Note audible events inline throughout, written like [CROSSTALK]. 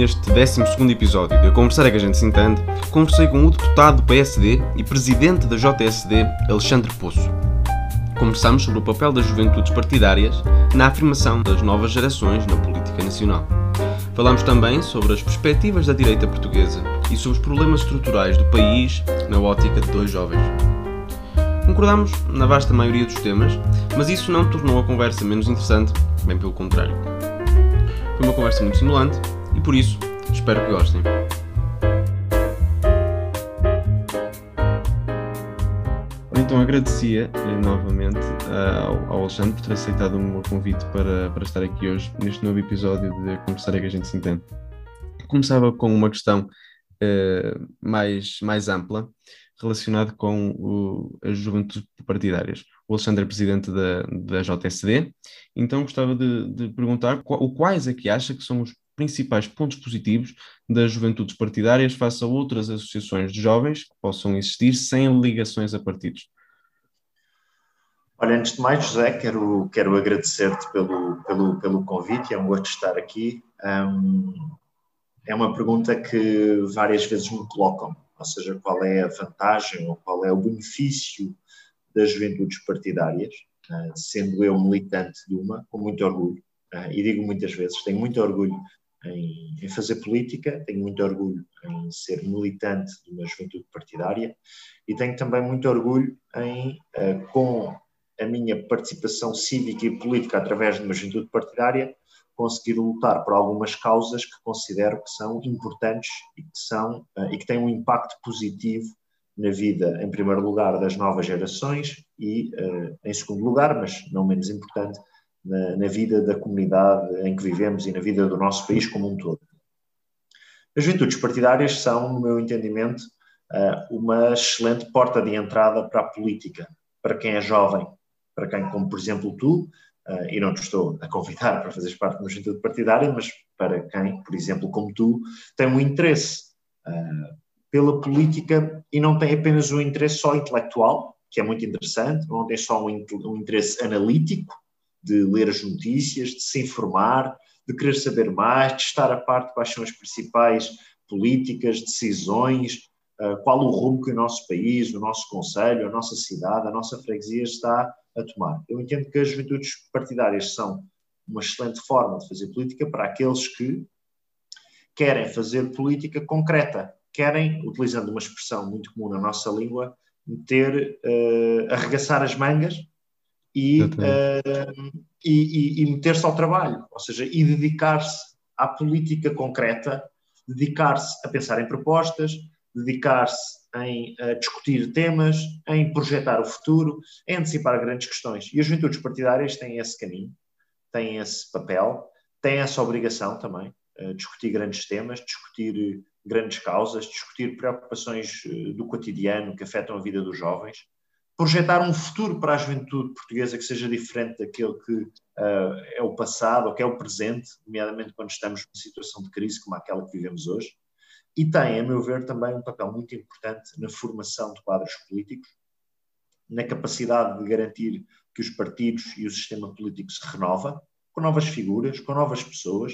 Neste 12 episódio de A Conversar é que a gente se entende, conversei com o deputado do PSD e presidente da JSD, Alexandre Poço. Conversamos sobre o papel das juventudes partidárias na afirmação das novas gerações na política nacional. Falamos também sobre as perspectivas da direita portuguesa e sobre os problemas estruturais do país na ótica de dois jovens. Concordamos na vasta maioria dos temas, mas isso não tornou a conversa menos interessante, bem pelo contrário. Foi uma conversa muito estimulante e por isso espero que gostem. Então agradecia novamente uh, ao, Alexandre por ter aceitado o meu convite para, para estar aqui hoje neste novo episódio de Conversar é que a gente se entende. Começava com uma questão uh, mais, mais ampla relacionada com o, as juventudes partidárias. O Alexandre é presidente da, da JSD, então gostava de, de perguntar qual, quais é que acha que são os principais pontos positivos das juventudes partidárias face a outras associações de jovens que possam existir sem ligações a partidos? Olha, antes de mais, José, quero, quero agradecer-te pelo, pelo, pelo convite, é um gosto estar aqui. Um, é uma pergunta que várias vezes me colocam, ou seja, qual é a vantagem ou qual é o benefício das juventudes partidárias, uh, sendo eu militante de uma, com muito orgulho, uh, e digo muitas vezes, tenho muito orgulho em, em, fazer política, tenho muito orgulho em ser militante de uma juventude partidária e tenho também muito orgulho em, uh, com a minha participação cívica e política através de uma juventude partidária, conseguir lutar por algumas causas que considero que são importantes e que, são, uh, e que têm um impacto positivo na vida, em primeiro lugar, das novas gerações e, uh, em segundo lugar, mas não menos importante, na, na, vida da comunidade em que vivemos e na vida do nosso país como um todo. As juventudes partidárias são, no meu entendimento, uh, uma excelente porta de entrada para a política, para quem é jovem, para quem, como por exemplo tu, uh, e não te estou a convidar para fazeres parte de uma juventude partidária, mas para quem, por exemplo, como tu, tem um interesse uh, pela política e não tem apenas um interesse só intelectual, que é muito interessante, não tem só um interesse analítico, de ler as notícias, de se informar, de querer saber mais, de estar a parte quais são as principais políticas, decisões, uh, qual o rumo que o nosso país, o nosso conselho, a nossa cidade, a nossa freguesia está a tomar. Eu entendo que as juventudes partidárias são uma excelente forma de fazer política para aqueles que querem fazer política concreta, querem, utilizando uma expressão muito comum na nossa língua, meter, uh, arregaçar as mangas e, uh, e, e, e meter-se ao trabalho, ou seja, e dedicar-se à política concreta, dedicar-se a pensar em propostas, dedicar-se em uh, discutir temas, em projetar o futuro, em antecipar grandes questões. E as juventudes partidárias têm esse caminho, têm esse papel, têm essa obrigação também, uh, discutir grandes temas, discutir grandes causas, discutir preocupações do cotidiano que afetam a vida dos jovens, projetar um futuro para a juventude portuguesa que seja diferente daquele que é o passado ou que é o presente, nomeadamente quando estamos numa situação de crise como aquela que vivemos hoje e tem, a meu ver, também um papel muito importante na formação de quadros políticos, na capacidade de garantir que os partidos e o sistema político se renova, com novas figuras, com novas pessoas,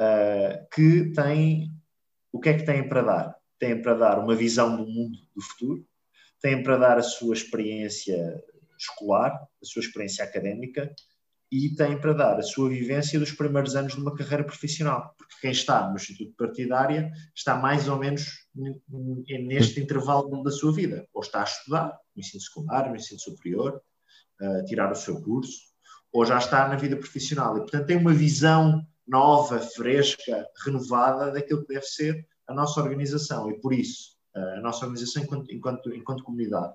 uh, que têm, o que é que têm para dar? Têm para dar uma visão do mundo do futuro, têm para dar a sua experiência escolar, a sua experiência académica, e tem para dar a sua vivência dos primeiros anos de uma carreira profissional. Porque quem está no Instituto Partidária está mais ou menos neste intervalo da sua vida. Ou está a estudar, no ensino secundário, no ensino superior, a tirar o seu curso, ou já está na vida profissional. E, portanto, tem uma visão nova, fresca, renovada daquilo que deve ser a nossa organização. E por isso, a nossa organização enquanto, enquanto, enquanto comunidade.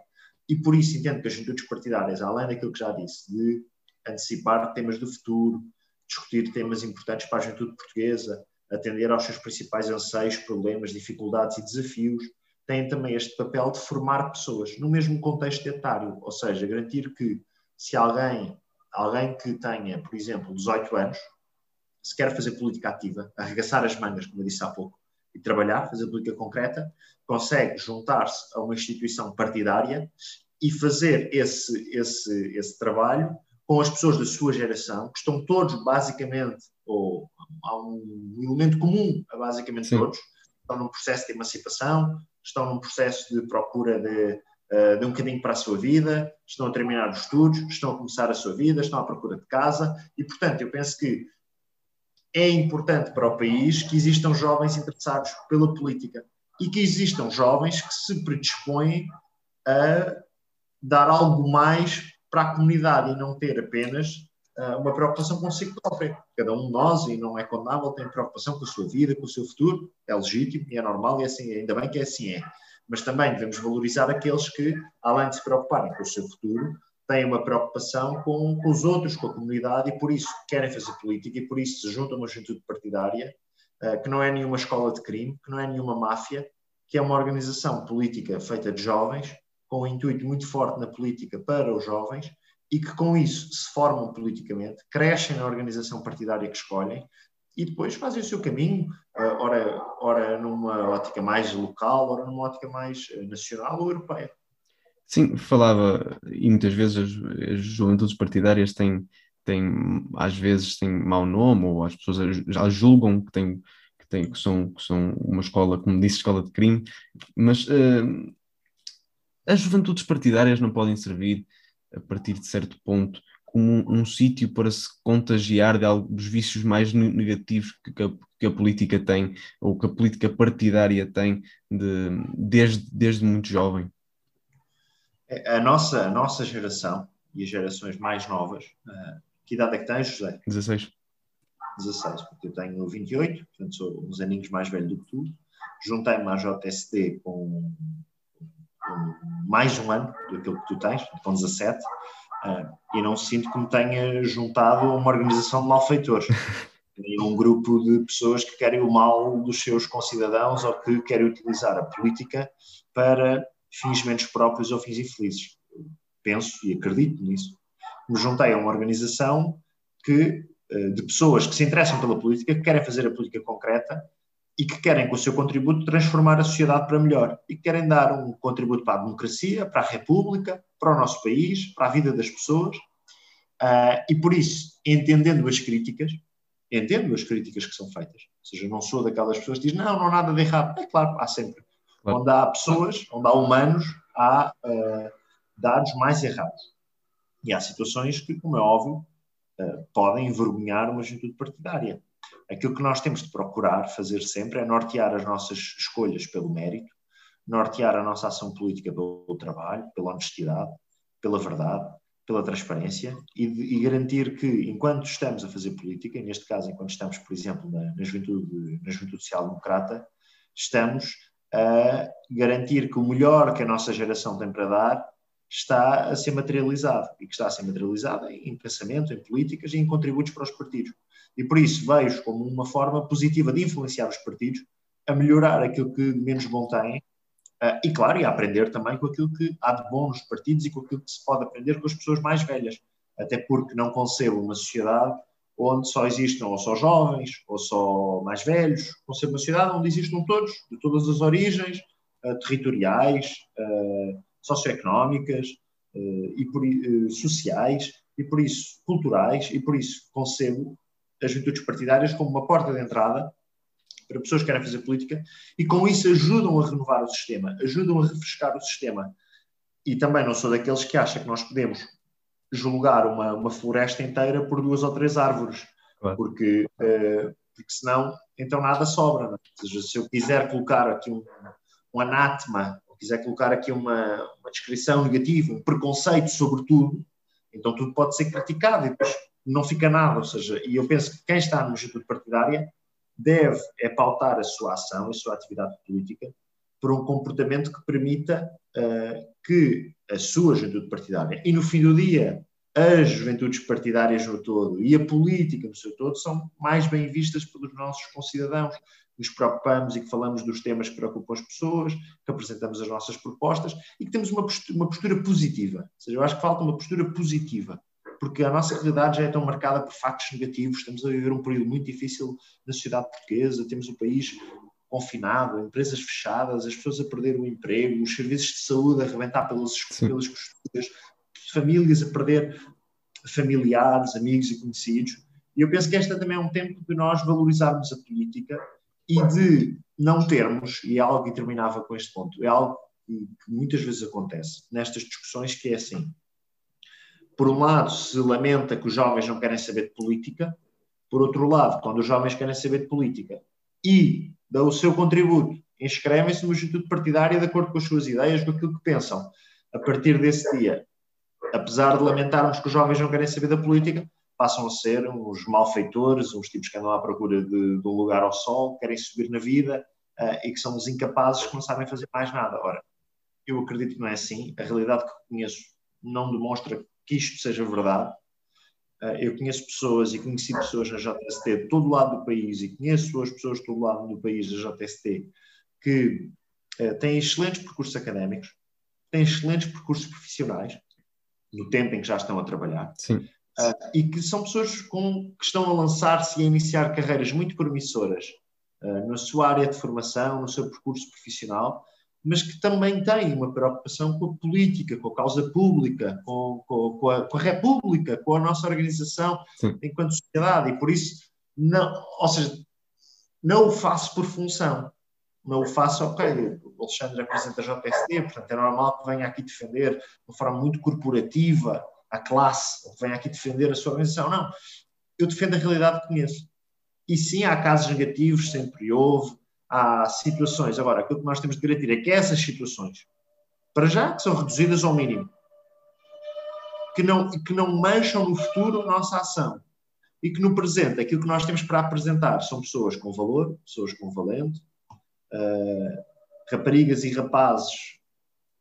E por isso entendo que as juventudes partidárias, além daquilo que já disse, de antecipar temas do futuro, discutir temas importantes para a juventude portuguesa, atender aos seus principais anseios, problemas, dificuldades e desafios, têm também este papel de formar pessoas no mesmo contexto etário, ou seja, garantir que se alguém, alguém que tenha, por exemplo, 18 anos, se quer fazer política ativa, arregaçar as mangas, como eu disse há pouco, e trabalhar, fazer política concreta, consegue juntar-se a uma instituição partidária e fazer esse, esse, esse trabalho com as pessoas da sua geração, que estão todos basicamente, ou há um elemento comum a basicamente Sim. todos. Estão num processo de emancipação, estão num processo de procura de, uh, de um bocadinho para a sua vida, estão a terminar os estudos, estão a começar a sua vida, estão à procura de casa e, portanto, eu penso que é importante para o país que existam jovens interessados pela política e que existam jovens que se predispõem a dar algo mais para a comunidade e não ter apenas uh, uma preocupação consigo própria. Cada um de nós, e não é condenável, tem preocupação com a sua vida, com o seu futuro, é legítimo e é normal e é assim, ainda bem que é assim é. Mas também devemos valorizar aqueles que, além de se preocuparem com o seu futuro, têm uma preocupação com, com os outros, com a comunidade e por isso querem fazer política e por isso se juntam a uma juventude partidária, uh, que não é nenhuma escola de crime, que não é nenhuma máfia, que é uma organização política feita de jovens, com um intuito muito forte na política para os jovens e que com isso se formam politicamente, crescem na organização partidária que escolhem e depois fazem o seu caminho, uh, ora, ora numa ótica mais local, ora numa ótica mais uh, nacional ou europeia. Sim, falava, e muitas vezes as, as juventudes partidárias têm, têm, às vezes, têm mau nome, ou as pessoas já julgam que, têm, que, têm, que, são, que são uma escola, como disse, escola de crime, mas uh, as juventudes partidárias não podem servir, a partir de certo ponto, como um, um sítio para se contagiar de algo, dos vícios mais negativos que, que, a, que, a, política tem, ou que a política partidária tem, de, desde, desde muito jovem. A nossa, a nossa geração e as gerações mais novas, uh, que idade é que tens, José? 16. 16, porque eu tenho 28, portanto sou uns aninhos mais velho do que tu. Juntei-me à JSD com mais de um ano do que tu tens, com 17, uh, ah, e não sinto que me tenha juntado a uma organização de malfeitores. [LAUGHS] um grupo de pessoas que querem o mal dos seus concidadãos ou que querem utilizar a política para fins menos próprios ou fins infelizes. Penso e acredito nisso. Me juntei a uma organização que, ah, de pessoas que se interessam pela política, que querem fazer a política concreta e que querem, com o seu contributo, transformar a sociedade para melhor e que querem dar um contributo para a democracia, para a república, para o nosso país, para a vida das pessoas. Uh, e por isso, entendendo as críticas, entendo as críticas que são feitas. Ou seja, não sou daquelas pessoas que dizem, não, não há nada de errado. É claro, há sempre. Claro. Onde há pessoas, onde há humanos, há uh, dados mais errados. E há situações que, como é óbvio, uh, podem envergonhar uma juventude partidária. Aquilo que nós temos de procurar fazer sempre é nortear as nossas escolhas pelo mérito, nortear a nossa ação política pelo trabalho, pela honestidade, pela verdade, pela transparência e, e garantir que, enquanto estamos a fazer política, e neste caso, enquanto estamos, por exemplo, na, na juventude, na juventude social-democrata, estamos a garantir que o melhor que a nossa geração tem para dar está a ser materializado e que está a ser materializado em pensamento, em políticas e em contributos para os partidos. E por isso vejo como uma forma positiva de influenciar os partidos a melhorar aquilo que menos bom têm uh, e, claro, e a aprender também com aquilo que há de bom nos partidos e com aquilo que se pode aprender com as pessoas mais velhas. Até porque não concebo uma sociedade onde só existam ou só jovens ou só mais velhos. Concebo uma sociedade onde existam todos, de todas as origens, uh, territoriais, uh, socioeconómicas e por, sociais e por isso culturais e por isso concebo as juventudes partidárias como uma porta de entrada para pessoas que querem fazer política e com isso ajudam a renovar o sistema, ajudam a refrescar o sistema. E também não sou daqueles que acham que nós podemos julgar uma, uma floresta inteira por duas ou três árvores, claro. porque, uh, porque senão então nada sobra. Não? É? Ou seja, se eu quiser colocar aqui um, um anátema, ou quiser colocar aqui uma, uma descrição negativa, um preconceito sobre tudo, então tudo pode ser criticado e depois não fica nada. Ou seja, e eu penso que quem está no juventude partidária deve é pautar a sua ação, a sua atividade política, por um comportamento que permita uh, que a sua juventude partidária, e no fim do dia, as juventudes partidárias no todo e a política no seu todo são mais bem vistas pelos nossos concidadãos. Nos preocupamos e que falamos dos temas que preocupam as pessoas, que apresentamos as nossas propostas e que temos uma postura, uma postura positiva. Ou seja, eu acho que falta uma postura positiva porque a nossa realidade já é tão marcada por factos negativos. Estamos a viver um período muito difícil na sociedade portuguesa, temos o país confinado, empresas fechadas, as pessoas a perder o emprego, os serviços de saúde a arrebentar pelas, pelas costuras, famílias a perder familiares, amigos e conhecidos. E eu penso que este também é um tempo de nós valorizarmos a política e de não termos, e é algo que terminava com este ponto, é algo que, que muitas vezes acontece nestas discussões, que é assim. Por um lado, se lamenta que os jovens não querem saber de política, por outro lado, quando os jovens querem saber de política e dão o seu contributo, inscrevem-se no Instituto Partidário de acordo com as suas ideias, com aquilo que pensam. A partir desse dia, apesar de lamentarmos que os jovens não querem saber da política, passam a ser uns malfeitores, uns tipos que andam à procura de, de um lugar ao sol, querem subir na vida uh, e que são os incapazes que não sabem fazer mais nada. Ora, eu acredito que não é assim. A realidade que conheço não demonstra que isto seja verdade. Uh, eu conheço pessoas e conheci pessoas na JST de todo lado do país e conheço as pessoas de todo lado do país da JST que uh, têm excelentes percursos académicos, têm excelentes percursos profissionais, no tempo em que já estão a trabalhar. Sim. Uh, e que são pessoas com, que estão a lançar-se e a iniciar carreiras muito promissoras na sua área de formação, no seu percurso profissional, mas que também têm uma preocupação com a política, com a causa pública, com, com, com, a, com a, República, com a nossa organização Sim. enquanto sociedade, e por isso, não, ou seja, não o faço por função, não o faço, ok, o Alexandre apresenta a JST, portanto é normal que venha aqui defender de uma forma muito corporativa a classe, ou que venha aqui defender a sua organização. Não, eu defendo a realidade que conheço. E sim, há casos negativos, sempre houve, há situações. Agora, aquilo que nós temos de garantir é que essas situações, para já, que são reduzidas ao mínimo, que não, que não mancham no futuro a nossa ação e que no presente aquilo que nós temos para apresentar são pessoas com valor, pessoas com valente, uh, raparigas e rapazes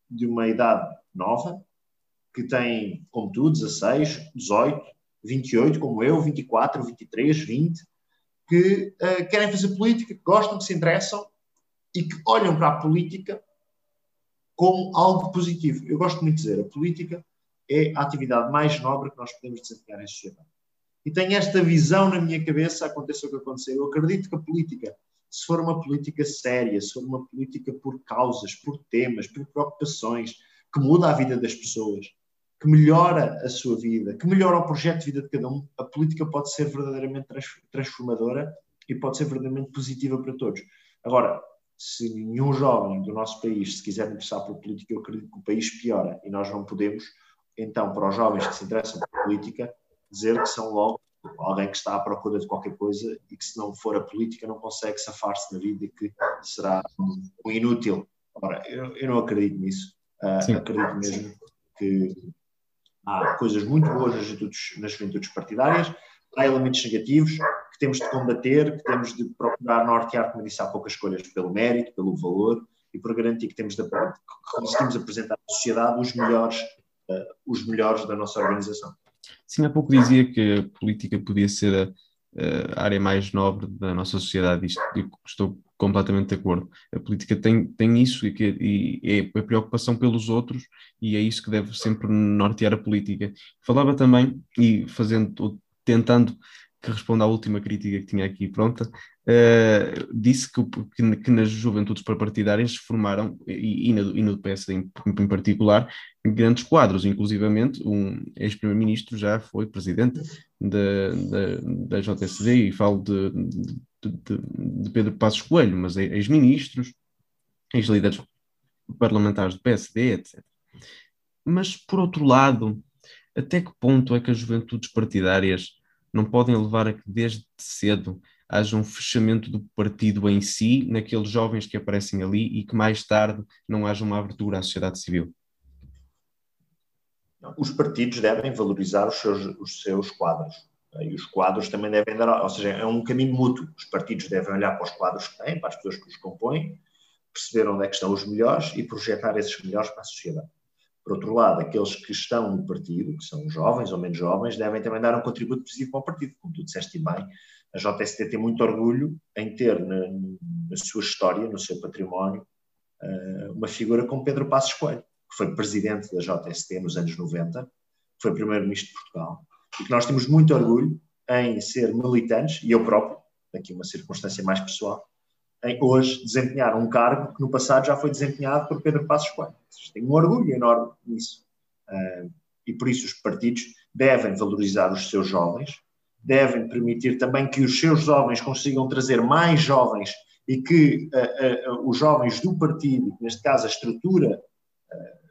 de uma idade nova, que têm, como tu, 16, 18, 28, como eu, 24, 23, 20, que uh, querem fazer política, que gostam, que se interessam e que olham para a política como algo positivo. Eu gosto muito de dizer, a política é a atividade mais nobre que nós podemos desempenhar em sociedade. E tenho esta visão na minha cabeça, aconteça o que acontecer. Eu acredito que a política se for uma política séria, se for uma política por causas, por temas, por preocupações, que muda a vida das pessoas, que melhora a sua vida, que melhora o projeto de vida de cada um, a política pode ser verdadeiramente transformadora e pode ser verdadeiramente positiva para todos. Agora, se nenhum jovem do nosso país se quiser interessar por política, eu acredito que o país piora e nós não podemos, então, para os jovens que se interessam por política, dizer que são logo alguém que está à procura de qualquer coisa e que se não for a política não consegue safar-se na vida e que será um inútil. Ora, eu, eu não acredito nisso. Uh, acredito mesmo que há coisas muito boas nas juventudes, nas juventudes partidárias, há elementos negativos que temos de combater, que temos de procurar nortear, como disse há poucas escolhas, pelo mérito, pelo valor e por garantir que temos de, que conseguimos apresentar à sociedade os melhores, uh, os melhores da nossa organização. Sim, há pouco dizia que a política podia ser a, a área mais nobre da nossa sociedade. Isto, estou completamente de acordo. A política tem, tem isso e, que, e é a preocupação pelos outros e é isso que deve sempre nortear a política. Falava também, e fazendo, tentando que responda à última crítica que tinha aqui pronta, uh, disse que, que, que, nas juventudes partidárias se formaram, e, e, no, e no PSD em, em, particular, grandes quadros, inclusivamente um ex-primeiro-ministro já foi presidente da, da, da JSD, e falo de, de, de, de Pedro Passos Coelho, mas é ex-ministros, ex-líderes parlamentares do PSD, etc. Mas, por outro lado, até que ponto é que as juventudes partidárias não podem levar a que desde cedo haja um fechamento do partido em si, naqueles jovens que aparecem ali e que mais tarde não haja uma abertura à sociedade civil? Os partidos devem valorizar os seus, os seus quadros. E os quadros também devem dar, ou seja, é um caminho mútuo. Os partidos devem olhar para os quadros que têm, para as pessoas que os compõem, perceber onde é que estão os melhores e projetar esses melhores para a sociedade. Por outro lado, aqueles que estão no partido, que são jovens ou menos jovens, devem também dar um contributo positivo para o partido. Como tu disseste bem, a JST tem muito orgulho em ter na, na sua história, no seu património, uh, uma figura como Pedro Passos Coelho, que foi presidente da JST nos anos 90, foi primeiro-ministro de Portugal, e que nós temos muito orgulho em ser militantes, e eu próprio, aqui uma circunstância mais pessoal, hoje desempenhar um cargo que no passado já foi desempenhado por Pedro Passos Coelho. Tenho um orgulho enorme nisso. Uh, e por isso os partidos devem valorizar os seus jovens devem permitir também que os seus jovens consigam trazer mais jovens e que uh, uh, os jovens do partido, neste caso a estrutura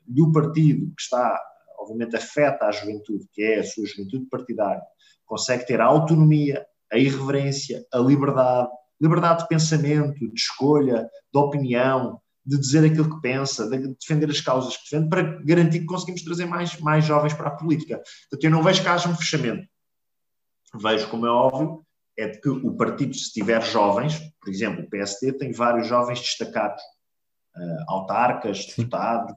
do partido que está, obviamente, afeta a juventude, que é a sua juventude partidária, consegue ter a autonomia, a irreverência, a liberdade, liberdade de pensamento, de escolha, de opinião, de dizer aquilo que pensa, de defender as causas que defende, para garantir que conseguimos trazer mais, mais jovens para a política. Portanto, eu não vejo que haja um fechamento. Vejo, como é óbvio, é de que o partido, se tiver jovens, por exemplo, o PSD tem vários jovens destacados, uh, autarcas, deputados,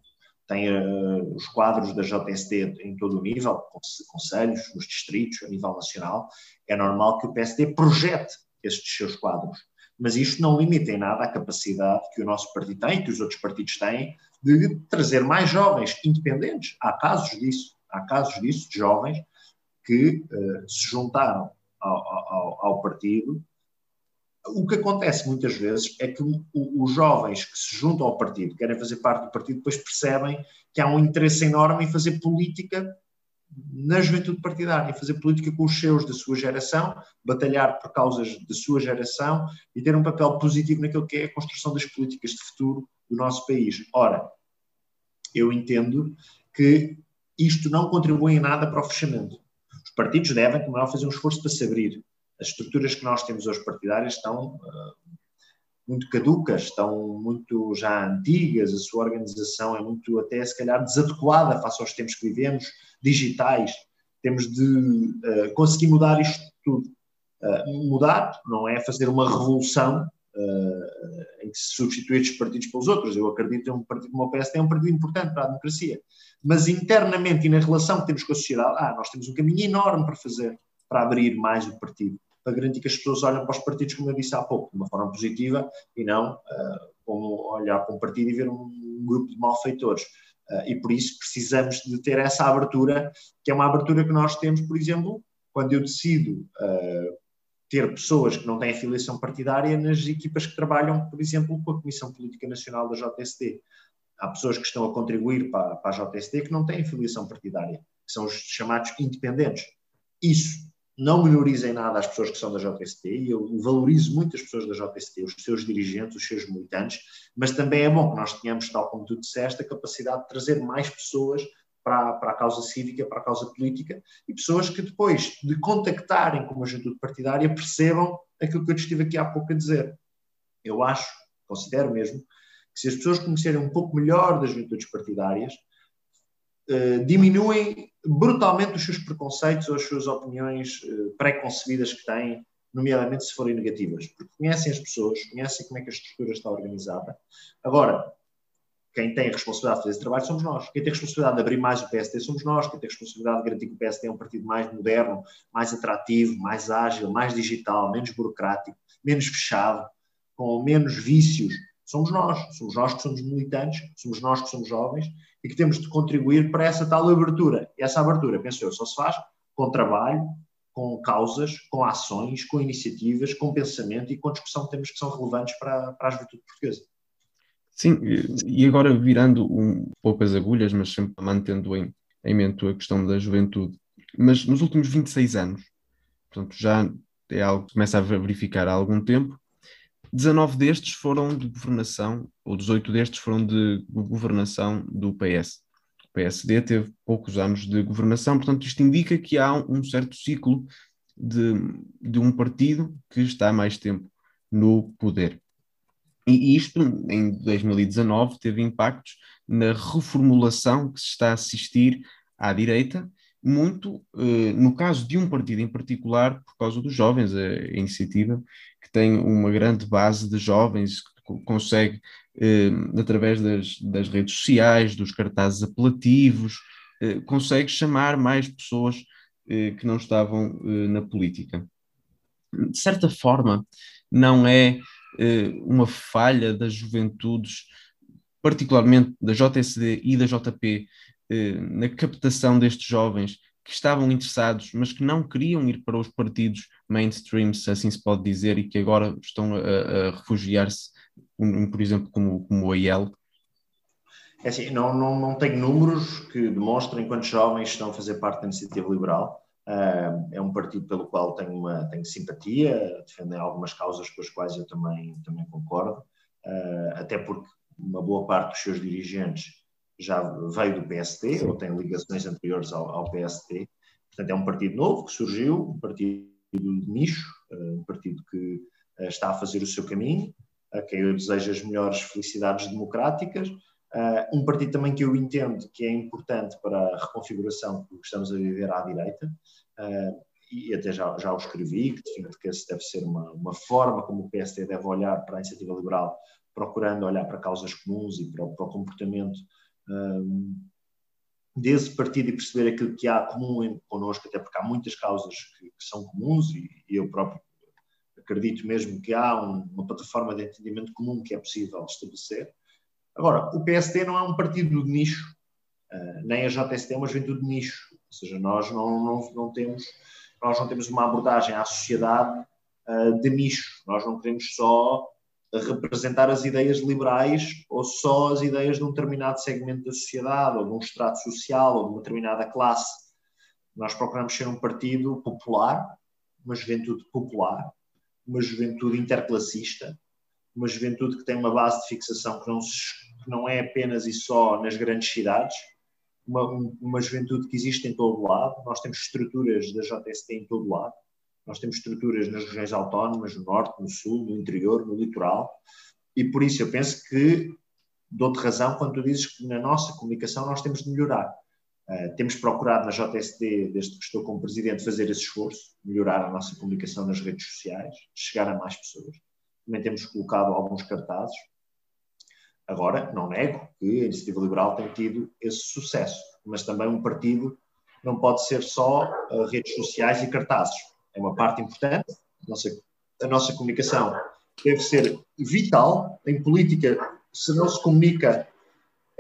tem uh, os quadros da JSD em todo o nível, conselhos, nos distritos, a nível nacional. É normal que o PSD projete estes seus quadros. Mas isto não limita em nada a capacidade que o nosso partido tem, que os outros partidos têm, de trazer mais jovens independentes. Há casos disso, há casos disso, de jovens que uh, se juntaram ao, ao, ao, partido. O que acontece muitas vezes é que os jovens que se juntam ao partido, querem fazer parte do partido, depois percebem que há um interesse enorme em fazer política na juventude partidária, fazer política com os seus da sua geração, batalhar por causas da sua geração e ter um papel positivo naquilo que é a construção das políticas de futuro do nosso país. Ora, eu entendo que isto não contribui em nada para o fechamento. Os partidos devem, como é, fazer um esforço para se abrir. As estruturas que nós temos hoje partidárias estão uh, muito caducas, estão muito já antigas, a sua organização é muito até se calhar desadequada face aos tempos que vivemos, digitais. Temos de uh, conseguir mudar isto tudo. Uh, mudar não é fazer uma revolução uh, em que se substitui estes partidos pelos outros. Eu acredito que um partido como o PSD é um partido importante para a democracia. Mas internamente e na relação que temos com a sociedade, ah, nós temos um caminho enorme para fazer para abrir mais o partido para garantir que as pessoas olhem para os partidos, como eu disse há pouco, de uma forma positiva e não como olhar para um partido e ver um, um grupo de malfeitores. Uh, e por isso precisamos de ter essa abertura, que é uma abertura que nós temos, por exemplo, quando eu decido uh, ter pessoas que não têm afiliação partidária nas equipas que trabalham, por exemplo, com a Comissão Política Nacional da JSD. Há pessoas que estão a contribuir para, para a JSD que não têm afiliação partidária, que são os chamados independentes. Isso não minorizo em nada as pessoas que são da JST, e eu valorizo muito as pessoas da JST, os seus dirigentes, os seus militantes, mas também é bom que nós tenhamos, tal como tu disseste, a capacidade de trazer mais pessoas para, para a causa cívica, para a causa política, e pessoas que depois de contactarem com uma juventude partidária percebam aquilo que eu te estive aqui há pouco a dizer. Eu acho, considero mesmo, que se as pessoas conhecerem um pouco melhor das juventudes partidárias, eh, diminuem brutalmente os seus preconceitos ou as suas opiniões uh, pré-concebidas que têm, nomeadamente se forem negativas, porque conhecem as pessoas, conhecem como é que a estrutura está organizada. Agora, quem tem a responsabilidade de fazer esse trabalho somos nós. Quem tem a responsabilidade de abrir mais o PSD somos nós. Quem tem a responsabilidade de garantir que o PSD é um partido mais moderno, mais atrativo, mais ágil, mais digital, menos burocrático, menos fechado, com menos vícios, somos nós. Somos nós que somos militantes, somos nós que somos jovens e que temos de contribuir para essa tal abertura. E essa abertura, penso eu, só se faz com trabalho, com causas, com ações, com iniciativas, com pensamento e com discussão de temas que são relevantes para, para a juventude portuguesa. Sim, e agora virando um pouco as agulhas, mas sempre mantendo em, em mente a questão da juventude. Mas nos últimos 26 anos, portanto, já é algo que começa a verificar há algum tempo, 19 destes foram de governação, ou 18 destes foram de governação do PS. O PSD teve poucos anos de governação, portanto, isto indica que há um certo ciclo de, de um partido que está mais tempo no poder. E isto, em 2019, teve impactos na reformulação que se está a assistir à direita, muito eh, no caso de um partido em particular, por causa dos jovens, a iniciativa que tem uma grande base de jovens, que consegue, eh, através das, das, redes sociais, dos cartazes apelativos, eh, consegue chamar mais pessoas que não estavam na política. De certa forma, não é uma falha das juventudes, particularmente da JSD e da JP, na captação destes jovens que estavam interessados, mas que não queriam ir para os partidos mainstream, se assim se pode dizer, e que agora estão a, a refugiar-se, por exemplo, como, como o AIL? É assim, não, não, não tenho números que demonstrem quantos jovens estão a fazer parte da iniciativa liberal, Uh, é um partido pelo qual tenho, uma, tenho simpatia, defendem algumas causas com as quais eu também, também concordo, uh, até porque uma boa parte dos seus dirigentes já veio do PST Sim. ou tem ligações anteriores ao, ao PST. Portanto, é um partido novo que surgiu, um partido de nicho, uh, um partido que está a fazer o seu caminho, a quem eu desejo as melhores felicidades democráticas. Uh, um partido também que eu entendo que é importante para a reconfiguração que estamos a viver à direita, e até já, já o escrevi, que defino que esse deve ser uma, uma forma como o PSD deve olhar para a iniciativa liberal, procurando olhar para causas comuns e para, para o comportamento desse partido e perceber aquilo que há comum connosco, até porque há muitas causas que, que são comuns e, e, eu próprio acredito mesmo que há um, uma plataforma de entendimento comum que é possível estabelecer. Agora, o PSD não é um partido de nicho, uh, nem a JST é uma juventude de nicho, ou seja, nós não, não, não temos nós não temos uma abordagem à sociedade uh, de nicho, nós não queremos só representar as ideias liberais ou só as ideias de um determinado segmento da sociedade, ou de um estrato social, ou de uma determinada classe. Nós procuramos ser um partido popular, uma juventude popular, uma juventude interclassista, uma juventude que tem uma base de fixação que não, que não é apenas e só nas grandes cidades, uma, uma juventude que existe em todo lado. Nós temos estruturas da JST em todo lado. Nós temos estruturas nas regiões autónomas, no norte, no sul, no interior, no litoral. E por isso eu penso que dou-te razão quando tu dizes que na nossa comunicação nós temos de melhorar. Uh, temos procurado na JSD, desde que estou como presidente, fazer esse esforço, melhorar a nossa comunicação nas redes sociais, chegar a mais pessoas. Também temos colocado alguns cartazes. Agora, não nego que a Iniciativa Liberal tem tido esse sucesso, mas também um partido não pode ser só uh, redes sociais e cartazes. É uma parte importante. A nossa, a nossa comunicação deve ser vital. Em política, se não se comunica,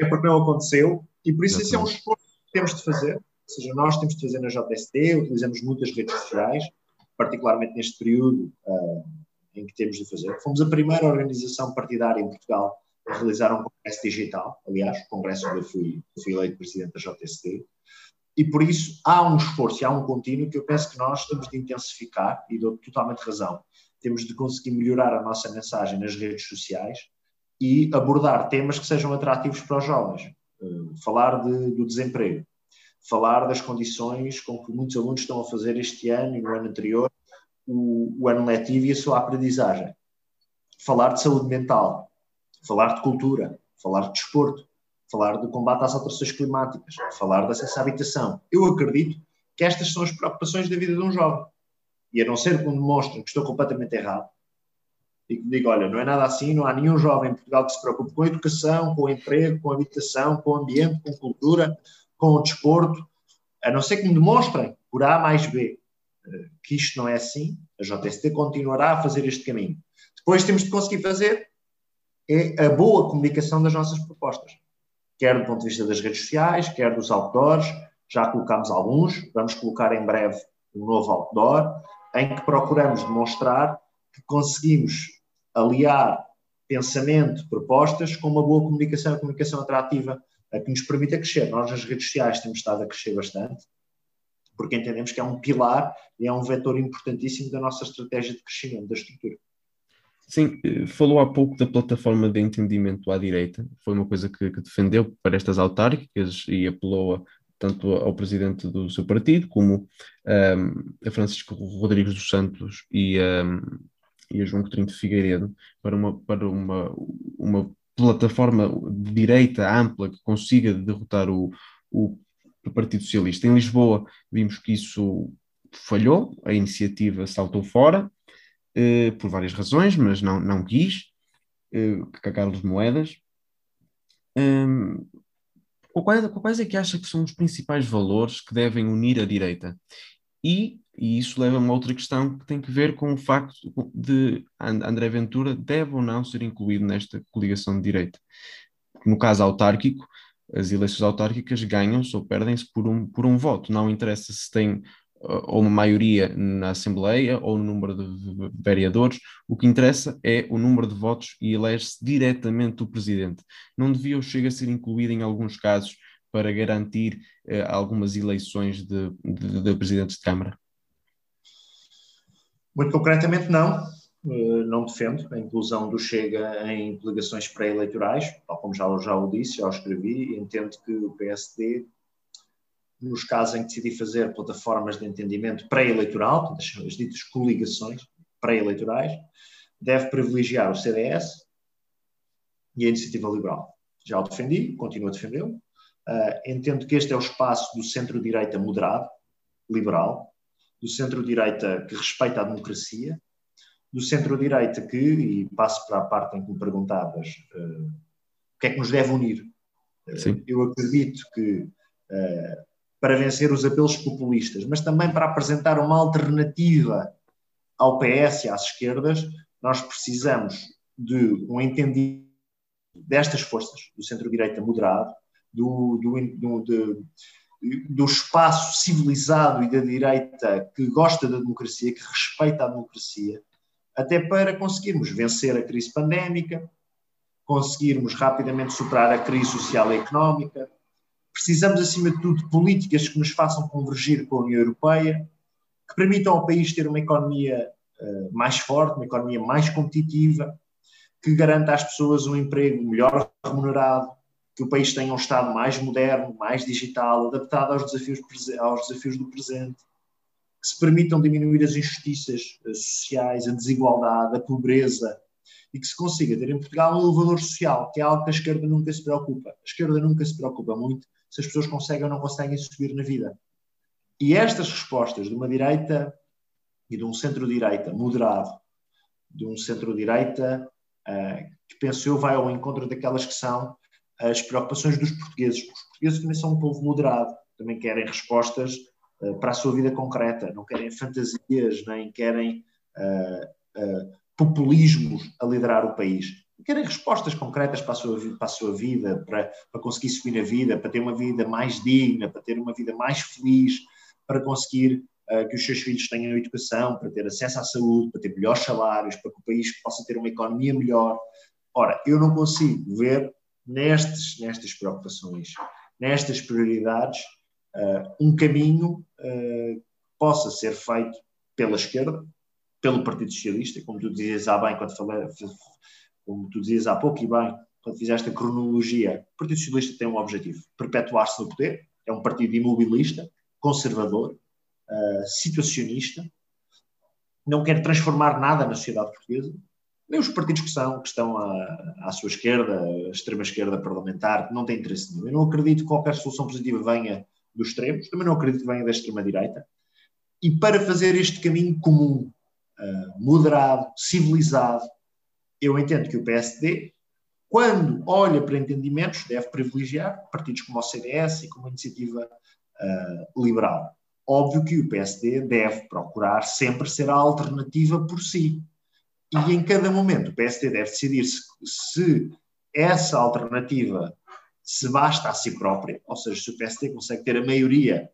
é porque não aconteceu. E por isso, esse é um esforço que temos de fazer. Ou seja, nós temos de fazer na JST, utilizamos muitas redes sociais, particularmente neste período uh, em que temos de fazer. Fomos a primeira organização partidária em Portugal a realizar um congresso digital, aliás, o congresso onde eu fui, fui eleito presidente da JST, e por isso há um esforço, há um contínuo que eu penso que nós temos de intensificar, e dou totalmente razão, temos de conseguir melhorar a nossa mensagem nas redes sociais e abordar temas que sejam atrativos para os jovens. Uh, falar de, do desemprego, falar das condições com que muitos alunos estão a fazer este ano e no ano anterior o, o ano letivo e a sua aprendizagem. Falar de saúde mental, falar de cultura, falar de desporto, falar do combate às alterações climáticas, falar de acesso à habitação. Eu acredito que estas são as preocupações da vida de um jovem. E a não ser que me demonstrem que estou completamente errado, e que digam, olha, não é nada assim, não há nenhum jovem em Portugal que se preocupe com a educação, com o emprego, com a habitação, com o ambiente, com a cultura, com o desporto, a não ser que me demonstrem, por A mais B, eh, que isto não é assim, a JST continuará a fazer este caminho. Depois temos de conseguir fazer é a boa comunicação das nossas propostas, quer do ponto de vista das redes sociais, quer dos outdoors, já colocámos alguns, vamos colocar em breve um novo outdoor, em que procuramos demonstrar que conseguimos aliar pensamento, propostas, com uma boa comunicação, a comunicação atrativa, a que nos permita crescer. Nós nas redes sociais temos estado a crescer bastante, porque entendemos que é um pilar e é um vetor importantíssimo da nossa estratégia de crescimento da estrutura. Sim, eh, falou há pouco da plataforma de entendimento à direita, foi uma coisa que, que defendeu para estas autárquicas e apelou a, tanto ao presidente do seu partido como um, a Francisco Rodrigues dos Santos e, um, e a João Coutinho de Figueiredo para uma, para uma, uma plataforma de direita ampla que consiga derrotar o, o Partido Socialista. Em Lisboa vimos que isso falhou, a iniciativa saltou fora, uh, por várias razões, mas não, não quis, uh, que Carlos Moedas. Um, quais, quais é que acha que são os principais valores que devem unir a direita? E, e isso leva-me a outra questão que tem que ver com o facto de André Ventura deve ou não ser incluído nesta coligação de direita. No caso autárquico, as eleições autárquicas ganham-se ou perdem-se por um, por um voto. Não interessa se tem ou uma maioria na Assembleia ou no número de vereadores, o que interessa é o número de votos e elege-se diretamente o Presidente. Não devia o Chega ser incluído em alguns casos para garantir uh, algumas eleições de, de, de presidentes de Câmara? Muito concretamente, não. Uh, não defendo a inclusão do Chega em delegações pré-eleitorais, tal como já, já o disse, já o escrevi. Entendo que o PSD, nos casos em que decidi fazer plataformas de entendimento pré-eleitoral, as ditas coligações pré-eleitorais, deve privilegiar o CDS e a Iniciativa Liberal. Já o defendi, continuo a defendê-lo. Uh, entendo que este é o espaço do centro-direita moderado, liberal, do centro-direita que respeita a democracia, do centro-direita que, e passo para a parte em que me perguntavas, uh, o que é que nos deve unir? Uh, eu acredito que para vencer os apelos populistas, mas também para apresentar uma alternativa ao PS e às esquerdas, nós precisamos de um entendimento destas forças, do centro-direita moderado, do, do, do, do, espaço civilizado e da direita que gosta da democracia, que respeita a democracia, até para conseguirmos vencer a crise pandémica, conseguirmos rapidamente superar a crise social e económica. Precisamos, acima de tudo, de políticas que nos façam convergir com a União Europeia, que permitam ao país ter uma economia uh, mais forte, uma economia mais competitiva, que garanta às pessoas um emprego melhor remunerado, que o país tenha um Estado mais moderno, mais digital, adaptado aos desafios, aos desafios do presente, que se permitam diminuir as injustiças eh, sociais, a desigualdade, a pobreza, e que se consiga ter em Portugal um elevador social, que é algo que a esquerda nunca se preocupa. A esquerda nunca se preocupa muito se as pessoas conseguem ou não conseguem subir na vida. E estas respostas de uma direita e de um centro-direita moderado, de um centro-direita uh, que penso eu vai ao encontro daquelas que são as preocupações dos portugueses. Os portugueses também são um povo moderado, também querem respostas uh, para a sua vida concreta, não querem fantasias, nem querem uh, populismos a liderar o país. Querem respostas concretas para a sua, para a sua vida, para, para conseguir subir na vida, para ter uma vida mais digna, para ter uma vida mais feliz, para conseguir uh, que os seus filhos tenham educação, para ter acesso à saúde, para ter melhores salários, para que o país possa ter uma economia melhor. Ora, eu não consigo ver nestes, nestas preocupações, nestas prioridades, uh, um caminho uh, que possa ser feito pela esquerda, pelo Partido Socialista, como tu dizias há bem quando falei, como tu dizias há pouco e bem, quando fizeste a cronologia, o Partido Socialista tem um objetivo, perpetuar-se no poder, é um partido imobilista, conservador, uh, situacionista, não quer transformar nada na sociedade portuguesa, nem os partidos que, são, que estão à, à sua esquerda, extrema-esquerda parlamentar, não têm interesse nenhum. Eu não acredito que qualquer solução positiva venha dos extremos, também não acredito que venha da extrema-direita. E para fazer este caminho comum, uh, moderado, civilizado, eu entendo que o PSD, quando olha para entendimentos, deve privilegiar partidos como o CDS e como a Iniciativa uh, Liberal. Óbvio que o PSD deve procurar sempre ser a alternativa por si e em cada momento o PSD deve decidir se, se essa alternativa se basta a si própria, ou seja, se o PSD consegue ter a maioria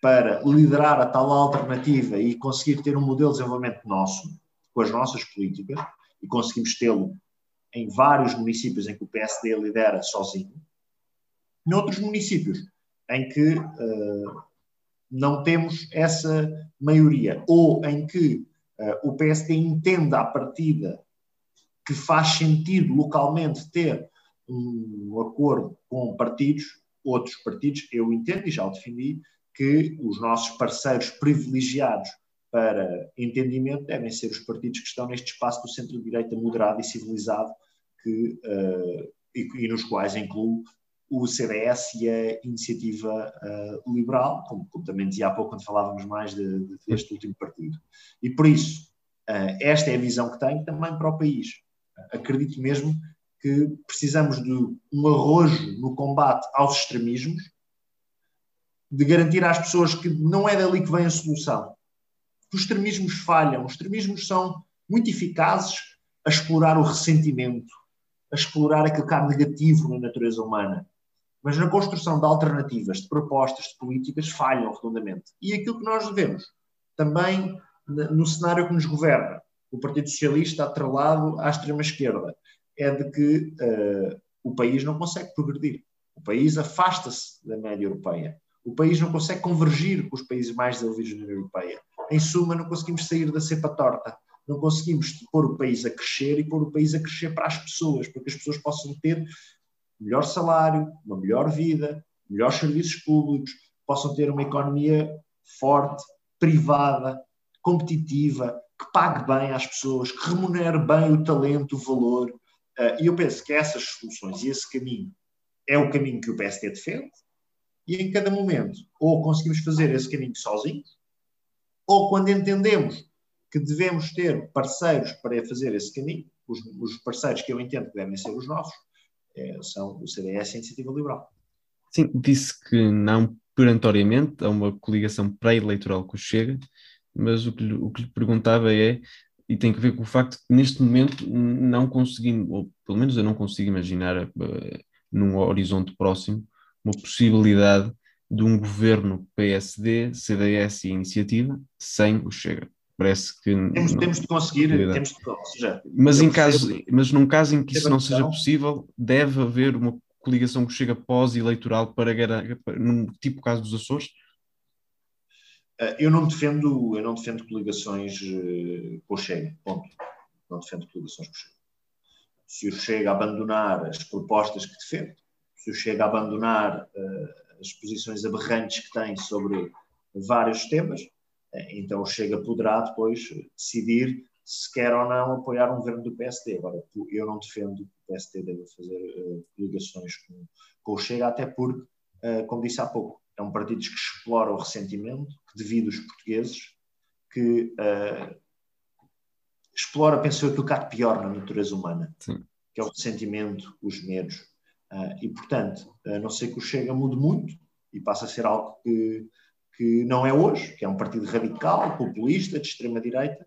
para liderar a tal alternativa e conseguir ter um modelo de desenvolvimento nosso, com as nossas políticas, e conseguimos tê-lo em vários municípios em que o PSD lidera sozinho, noutros municípios em que uh, não temos essa maioria, ou em que uh, o PSD entende à partida que faz sentido localmente ter um acordo com partidos, outros partidos, eu entendo e já o defendi, que os nossos parceiros privilegiados para entendimento devem ser os partidos que estão neste espaço do centro-direita moderado e civilizado que, uh, e, e, nos quais incluo o CDS e a Iniciativa uh, Liberal, como, como, também dizia há pouco quando falávamos mais de, de, deste último partido. E por isso, uh, esta é a visão que tenho também para o país. Acredito mesmo que precisamos de um arrojo no combate aos extremismos, de garantir às pessoas que não é dali que vem a solução. Os extremismos falham, os extremismos são muito eficazes a explorar o ressentimento, a explorar aquilo que há negativo na natureza humana mas na construção de alternativas, de propostas, de políticas, falham redondamente. E aquilo que nós devemos, também no cenário que nos governa, o Partido Socialista atrelado à extrema-esquerda, é de que uh, o país não consegue progredir. O país afasta-se da média europeia. O país não consegue convergir com os países mais desenvolvidos da União Europeia. Em suma, não conseguimos sair da cepa torta. Não conseguimos pôr o país a crescer e pôr o país a crescer para as pessoas, para que as pessoas possam ter melhor salário, uma melhor vida, melhores serviços públicos, possam ter uma economia forte, privada, competitiva, que pague bem às pessoas, que remunere bem o talento, o valor. Eh, e eu penso que essas soluções e esse caminho é o caminho que o PSD defende, e em cada momento, ou conseguimos fazer esse caminho sozinhos, ou quando entendemos que devemos ter parceiros para fazer esse caminho, os, os parceiros que eu entendo que devem ser os nossos, é, são o CDS e a Iniciativa Liberal. Sim, disse que não perentoriamente a uma coligação pré-eleitoral com o Chega, mas o que, lhe, o que lhe perguntava é, e tem a ver com o facto que neste momento não conseguimos, ou pelo menos eu não consigo imaginar uh, num horizonte próximo, uma possibilidade de um governo PSD, CDS e Iniciativa sem o Chega. Parece que temos, não, temos de conseguir, temos de, seja, mas em caso, mas num caso em que isso não seja possível, deve haver uma coligação que chega pós-eleitoral para, para num tipo caso dos Açores? Eh, eu não defendo, eu não defendo coligações uh, com o Chega, ponto. Não defendo coligações com o Chega. Se o Chega abandonar as propostas que defende, se o Chega abandonar uh, as posições aberrantes que tem sobre vários temas, então o Chega poderá depois decidir se quer ou não apoiar um governo do PSD. Agora, eu não defendo que o PSD deva fazer uh, ligações com, com, o Chega, até porque, uh, como disse há pouco, é um partido que explora o ressentimento, que divide os portugueses, que uh, explora, penso eu, aquilo que há de pior na natureza humana, Sim. que é o ressentimento, os medos. Uh, e, portanto, a não ser que o Chega mude muito e passe a ser algo que, que não é hoje, que é um partido radical, populista, de extrema-direita,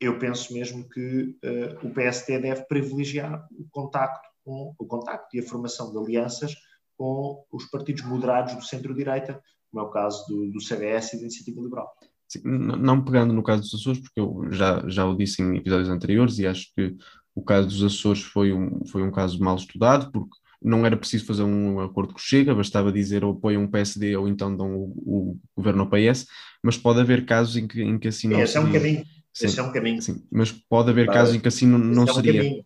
eu penso mesmo que uh, o PSD deve privilegiar o contacto, com, o contacto e a formação de alianças com os partidos moderados do centro-direita, como é o caso do, do CDS e da Iniciativa Liberal. Sim, não pegando no caso dos Açores, porque eu já, já o disse em episódios anteriores e acho que o caso dos Açores foi um, foi um caso mal estudado, porque não era preciso fazer um acordo com o Chega, bastava dizer ou apoiam um PSD ou então dão o, o governo ao PS, mas pode haver casos em que, em que assim não Esse seria. é um caminho, sim, esse é um caminho. Sim, mas pode haver casos em que assim não, não esse seria. É um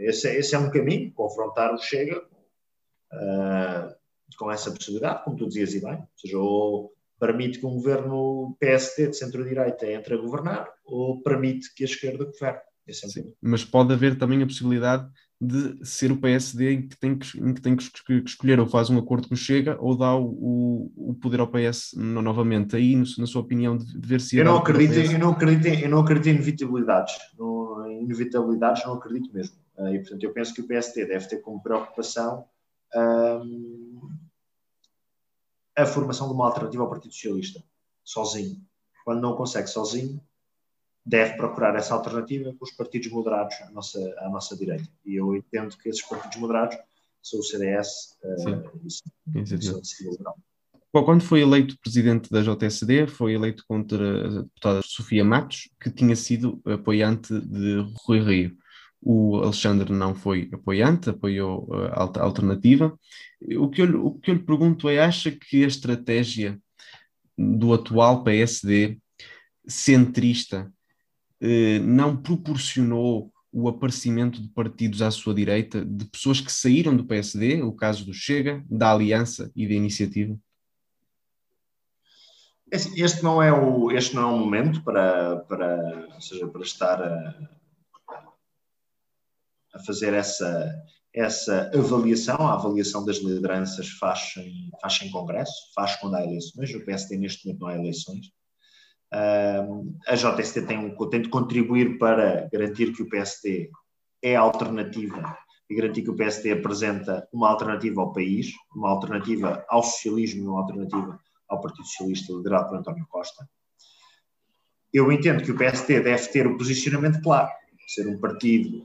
esse, é, esse, é um caminho, confrontar o Chega uh, com essa possibilidade, como tu dizias e bem, ou seja, ou permite que um governo PSD de centro-direita entre a governar, ou permite que a esquerda governe. É Sim, mas pode haver também a possibilidade de ser o PSD em que tem que, em que, tem que escolher ou faz um acordo com o Chega ou dá o, o poder ao PS novamente. Aí, na sua opinião, dever ser. Eu não acredito, eu não acredito, eu não acredito em inevitabilidades. No, em inevitabilidades não acredito mesmo. Ah, e, portanto, eu penso que o PSD deve ter como preocupação a formação de uma alternativa ao Partido Socialista, sozinho. Quando não consegue sozinho, deve procurar essa alternativa com os partidos moderados à nossa, à nossa direita. E eu entendo que esses partidos moderados são o CDS uh, e o Liberal. Quando foi eleito presidente da JSD, foi eleito contra a deputada Sofia Matos, que tinha sido apoiante de Rui Rio. O Alexandre não foi apoiante, apoiou a alternativa. O que, eu, o que eu lhe pergunto é: acha que a estratégia do atual PSD centrista eh, não proporcionou o aparecimento de partidos à sua direita, de pessoas que saíram do PSD, o caso do Chega, da Aliança e da Iniciativa? É assim, este não é o, este não é o momento para, para, ou seja, para estar a, a fazer essa, essa avaliação. A avaliação das lideranças faz em, faz em congresso, faz quando há eleições. O PSD neste momento não há eleições a JST tem, tem de contribuir para garantir que o PSD é alternativa e garantir que o PSD apresenta uma alternativa ao país, uma alternativa ao socialismo e uma alternativa ao Partido Socialista liderado por António Costa. Eu entendo que o PSD deve ter o posicionamento claro, ser um partido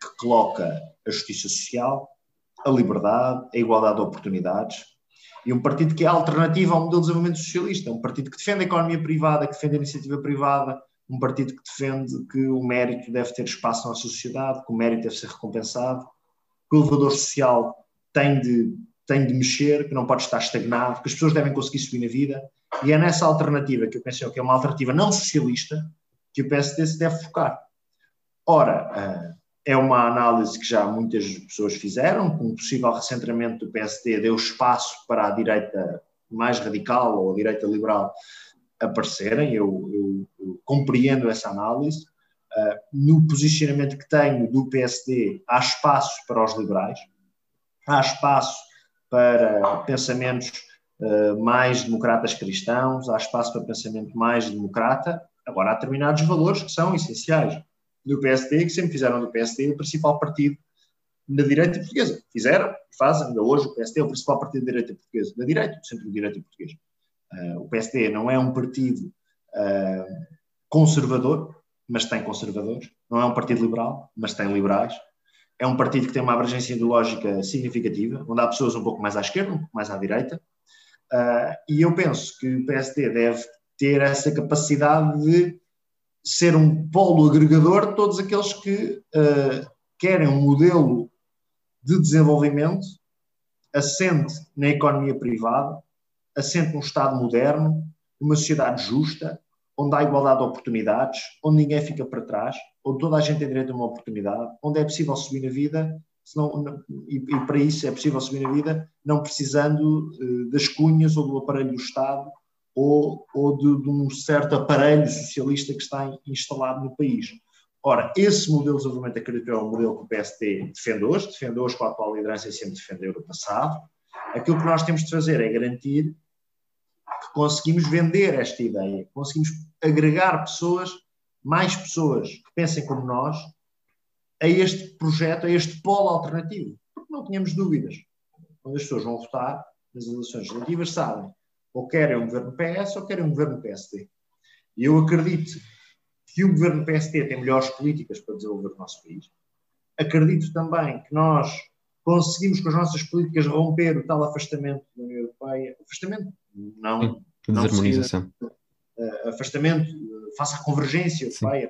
que coloca a justiça social, a liberdade, a igualdade de oportunidades, e um partido que é alternativo ao modelo de desenvolvimento socialista, um partido que defende a economia privada, que defende a iniciativa privada, um partido que defende que o mérito deve ter espaço na sociedade, que o mérito deve ser recompensado. que o elevador social tem de, tem de mexer, que não pode estar estagnado, que as pessoas devem conseguir subir na vida. E é nessa alternativa que eu penso que é uma alternativa não socialista que o PSD se deve focar. Ora, eh, é uma análise que já muitas pessoas fizeram, com um possível recentramento do PSD deu espaço para a direita mais radical ou a direita liberal aparecerem, eu, eu, eu compreendo essa análise. Uh, no posicionamento que tenho do PSD, há espaço para os liberais, há espaço para pensamentos uh, mais democratas cristãos, há espaço para pensamento mais democrata. Agora, há determinados valores que são essenciais do PSD, que sempre fizeram do PSD o principal partido da direita portuguesa. Fizeram, fazem, ainda hoje o PSD é o principal partido da direita portuguesa, da direita, do centro-direita portuguesa. Uh, o PSD não é um partido uh, conservador, mas tem conservadores. Não é um partido liberal, mas tem liberais. É um partido que tem uma abrangência ideológica significativa, onde há pessoas um pouco mais à esquerda, um pouco mais à direita. Uh, e eu penso que o PSD deve ter essa capacidade de ser um polo agregador de todos aqueles que uh, querem um modelo de desenvolvimento assente na economia privada, assente num Estado moderno, numa sociedade justa, onde há igualdade de oportunidades, onde ninguém fica para trás, onde toda a gente tem direito a uma oportunidade, onde é possível subir na vida, senão, e, e, para isso é possível subir na vida não precisando uh, das cunhas ou do aparelho do Estado ou, ou de, de, um certo aparelho socialista que está instalado no país. Ora, esse modelo de desenvolvimento acredito é o modelo que o PSD defende hoje, defende hoje com a atual liderança e sempre defendeu no passado. Aquilo que nós temos de fazer é garantir que conseguimos vender esta ideia, conseguimos agregar pessoas, mais pessoas que pensem como nós, a este projeto, a este polo alternativo. Porque não tínhamos dúvidas. Quando as pessoas vão votar nas eleições legislativas, sabem ou querem um governo PS ou querem um governo PSD. E eu acredito que o governo PSD tem melhores políticas para desenvolver o nosso país. Acredito também que nós conseguimos com as nossas políticas romper o tal afastamento da União Europeia. Afastamento? Não. Sim, desarmonização. Uh, afastamento, uh, faça a convergência europeia,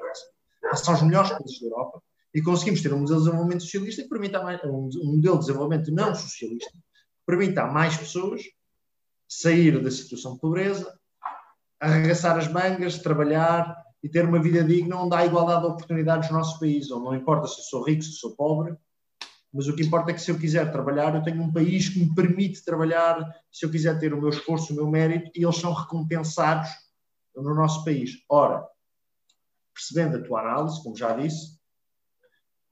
faça aos melhores países da Europa. E conseguimos ter um modelo de desenvolvimento socialista que permita mais, um, um modelo de desenvolvimento não socialista, que permita a mais pessoas sair da situação de pobreza, arregaçar as mangas, trabalhar e ter uma vida digna onde há igualdade de oportunidades no nosso país, onde não importa se eu sou rico, se eu sou pobre, mas o que importa é que se eu quiser trabalhar, eu tenho um país que me permite trabalhar, se eu quiser ter o meu esforço, o meu mérito, e eles são recompensados no nosso país. Ora, percebendo a tua análise, como já disse,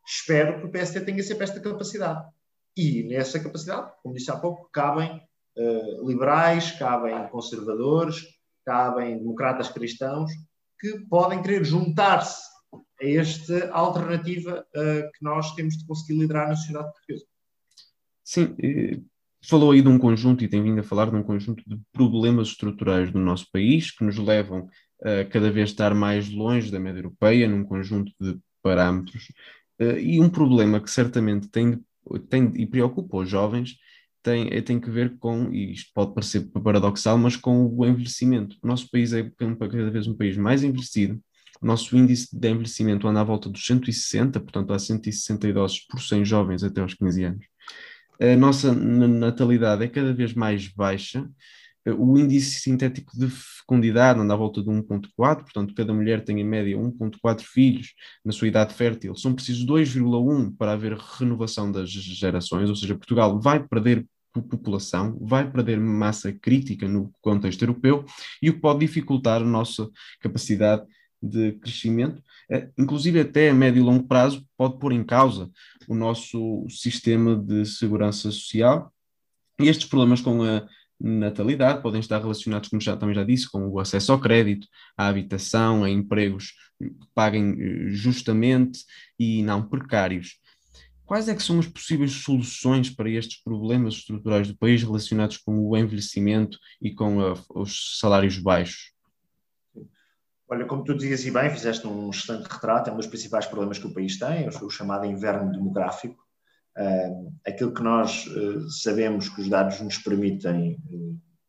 espero que o PST tenha sempre esta capacidade. E nessa capacidade, como disse há pouco, cabem uh, liberais, cabem conservadores, cabem democratas cristãos, que podem querer juntar-se a esta alternativa uh, que nós temos de conseguir liderar na sociedade portuguesa. Sim, falou aí de um conjunto e tem vindo a falar de um conjunto de problemas estruturais do nosso país que nos levam a cada vez estar mais longe da média europeia num conjunto de parâmetros. Uh, e um problema que certamente tem, tem e preocupa os jovens tem, é, tem que ver com, e isto pode parecer paradoxal, mas com o envelhecimento. O nosso país é cada vez um país mais envelhecido, o nosso índice de envelhecimento anda à volta dos 160, portanto há 160 idosos por 100 jovens até aos 15 anos. A nossa natalidade é cada vez mais baixa, o índice sintético de fecundidade anda à volta de 1.4, portanto cada mulher tem em média 1.4 filhos na sua idade fértil, são precisos 2,1 para haver renovação das gerações, ou seja, Portugal vai perder população, vai perder massa crítica no contexto europeu e o que pode dificultar a nossa capacidade de crescimento, eh, inclusive até a médio e longo prazo, pode pôr em causa o nosso sistema de segurança social. E estes problemas com a natalidade podem estar relacionados, como já, também já disse, com o acesso ao crédito, à habitação, a empregos que paguem eh, justamente e não precários. Quais é que são as possíveis soluções para estes problemas estruturais do país relacionados com o envelhecimento e com a, os salários baixos? Olha, como tu dizias e bem, fizeste um excelente retrato, é um dos principais problemas que o país tem, o chamado inverno demográfico. Uh, aquilo que nós uh, sabemos que os dados nos permitem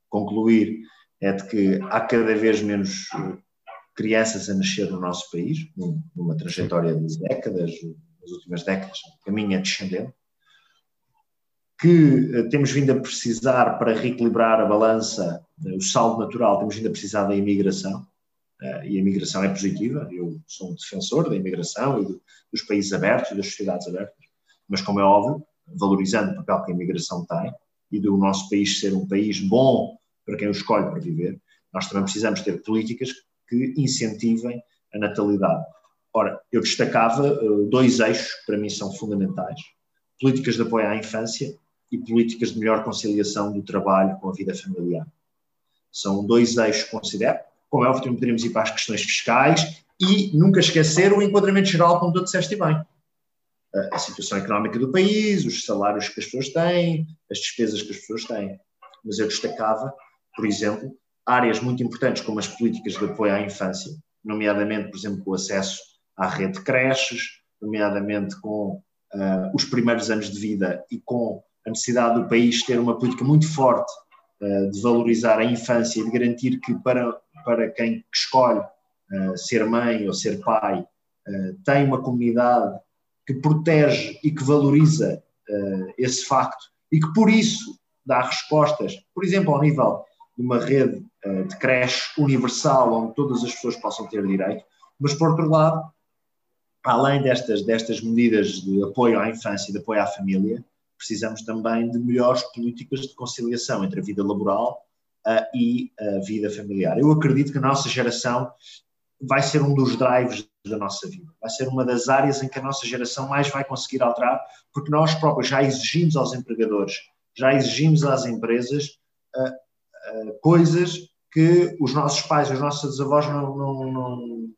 concluir é de que há cada vez menos crianças a nascer no nosso país, numa trajetória de décadas, nas últimas décadas, o caminho é descendente. que temos vindo a precisar para reequilibrar a balança, o saldo natural, temos vindo a precisar da imigração, e a imigração é positiva, eu sou um defensor da imigração e dos países abertos e das sociedades abertas, mas como é óbvio, valorizando o papel que a imigração tem e do nosso país ser um país bom para quem o escolhe para viver, nós também precisamos ter políticas que incentivem a natalidade. Ora, eu destacava uh, dois eixos que para mim são fundamentais: políticas de apoio à infância e políticas de melhor conciliação do trabalho com a vida familiar. São dois eixos que considero. Como é óbvio, poderíamos ir para as questões fiscais e nunca esquecer o enquadramento geral, como tu disseste bem a situação económica do país, os salários que as pessoas têm, as despesas que as pessoas têm. Mas eu destacava, por exemplo, áreas muito importantes como as políticas de apoio à infância, nomeadamente, por exemplo, o acesso à rede de creches, nomeadamente com uh, os primeiros anos de vida e com a necessidade do país ter uma política muito forte uh, de valorizar a infância e de garantir que para, para quem escolhe uh, ser mãe ou ser pai tem uma comunidade que protege e que valoriza esse facto e que por isso dá respostas, por exemplo, ao nível de uma rede de creche universal onde todas as pessoas possam ter direito, mas por outro lado, além destas, destas medidas de apoio à infância e de apoio à família, precisamos também de melhores políticas de conciliação entre a vida laboral uh, e a vida familiar. Eu acredito que a nossa geração vai ser um dos drives da nossa vida. Vai ser uma das áreas em que a nossa geração mais vai conseguir alterar, porque nós próprios já exigimos aos empregadores, já exigimos às empresas uh, uh, coisas que os nossos pais, os nossos avós não, não, não,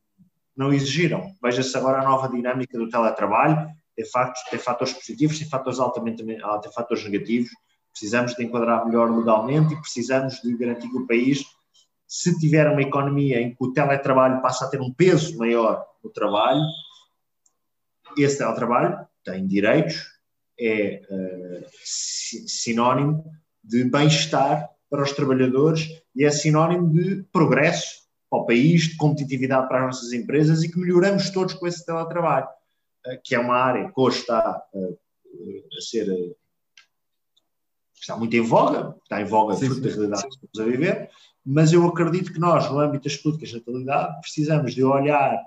não exigiram. Veja-se agora a nova dinâmica do teletrabalho, tem, factos, tem fatores positivos, tem fatores altamente tem fatores negativos. Precisamos de enquadrar melhor legalmente e precisamos de garantir que o país se tiver uma economia em que o teletrabalho passa a ter um peso maior no trabalho, esse teletrabalho tem direitos, é uh, sinónimo de bem-estar para os trabalhadores e é sinónimo de progresso para o país, de competitividade para as nossas empresas e que melhoramos todos com esse teletrabalho, uh, que é uma área que hoje está uh, a ser. está muito em voga, está em voga fruto da realidade que estamos a viver, mas eu acredito que nós, no âmbito das políticas de natalidade, precisamos de olhar,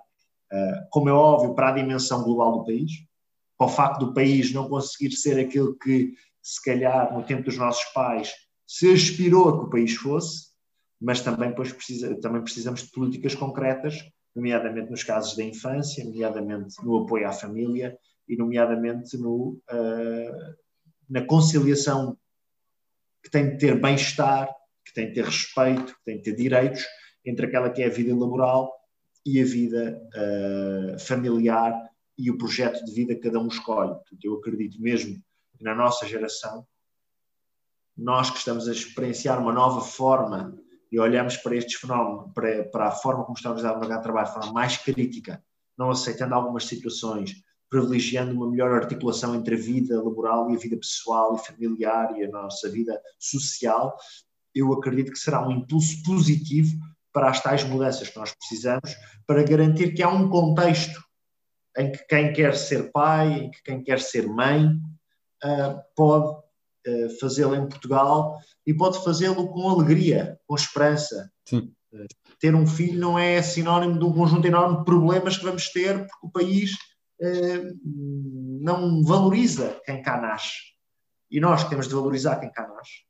como é óbvio, para a dimensão global do país, para o facto do país não conseguir ser aquilo que, se calhar, no tempo dos nossos pais, se aspirou a que o país fosse, mas também, depois precisa, também precisamos de políticas concretas, nomeadamente nos casos da infância, nomeadamente no apoio à família e, nomeadamente, no, uh, na conciliação que tem de ter bem-estar que tem de ter respeito, que tem de ter direitos entre aquela que é a vida laboral e a vida uh, familiar e o projeto de vida que cada um escolhe. Eu acredito mesmo que na nossa geração, nós que estamos a experienciar uma nova forma e olhamos para estes fenómenos, para, para a forma como estamos a mercado de trabalho de forma mais crítica, não aceitando algumas situações, privilegiando uma melhor articulação entre a vida laboral e a vida pessoal e familiar e a nossa vida social, eu acredito que será um impulso positivo para as tais mudanças que nós precisamos, para garantir que há um contexto em que quem quer ser pai, em que quem quer ser mãe, uh, pode fazê-lo em Portugal e pode fazê-lo com alegria, com esperança. Uh, ter um filho não é sinónimo de um conjunto enorme de problemas que vamos ter, porque o país não valoriza quem cá nasce. E nós temos de valorizar quem cá nasce,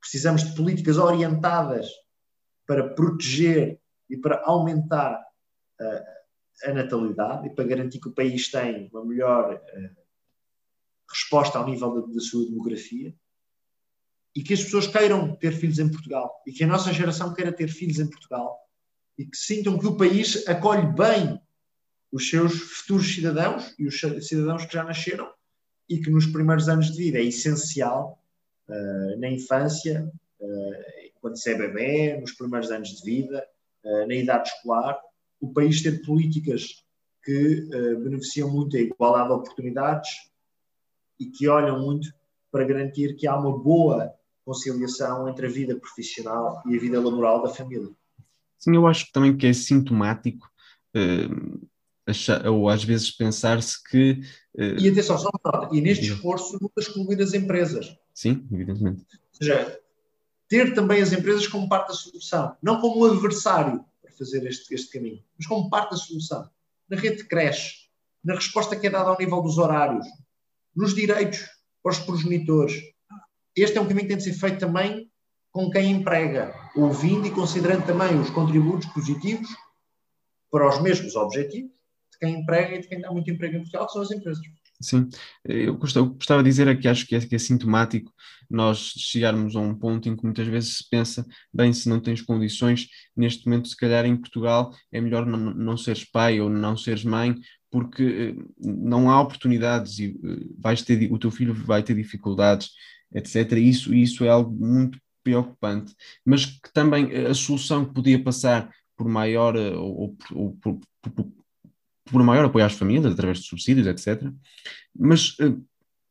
Precisamos de políticas orientadas para proteger e para aumentar a natalidade e para garantir que o país tem uma melhor resposta ao nível da, da sua demografia e que as pessoas queiram ter filhos em Portugal e que a nossa geração queira ter filhos em Portugal e que sintam que o país acolhe bem os seus futuros cidadãos e os cidadãos que já nasceram e que nos primeiros anos de vida é essencial uh, na infância, uh, quando se é bebê, nos primeiros anos de vida, uh, na idade escolar, o país ter políticas que beneficiam muito a igualdade de oportunidades e que olham muito para garantir que há uma boa conciliação entre a vida profissional e a vida laboral da família. Sim, eu acho também que é sintomático ou às vezes pensar-se que. Uh... E atenção, só uma e neste esforço nunca excluir as empresas. Sim, evidentemente. Ou seja, ter também as empresas como parte da solução, não como um adversário para fazer este, este caminho, mas como parte da solução. Na rede de creche, na resposta que é dada ao nível dos horários, nos direitos para os progenitores. Este é um caminho que tem de ser feito também com quem emprega, ouvindo e considerando também os contributos positivos para os mesmos objetivos de quem emprega e de quem dá muito emprego em Portugal, que são as empresas. Sim, eu gostava de dizer aqui, acho que é, que é sintomático nós chegarmos a um ponto em que muitas vezes se pensa, bem, se não tens condições, neste momento, se calhar em Portugal, é melhor não, não seres pai ou não seres mãe, porque eh, não há oportunidades e eh, vais ter, o teu filho vai ter dificuldades, etc. Isso, isso é algo muito preocupante, mas que também a solução que podia passar por maior eh, ou, ou por, por, por, maior apoio às famílias, através de subsídios, etc. Mas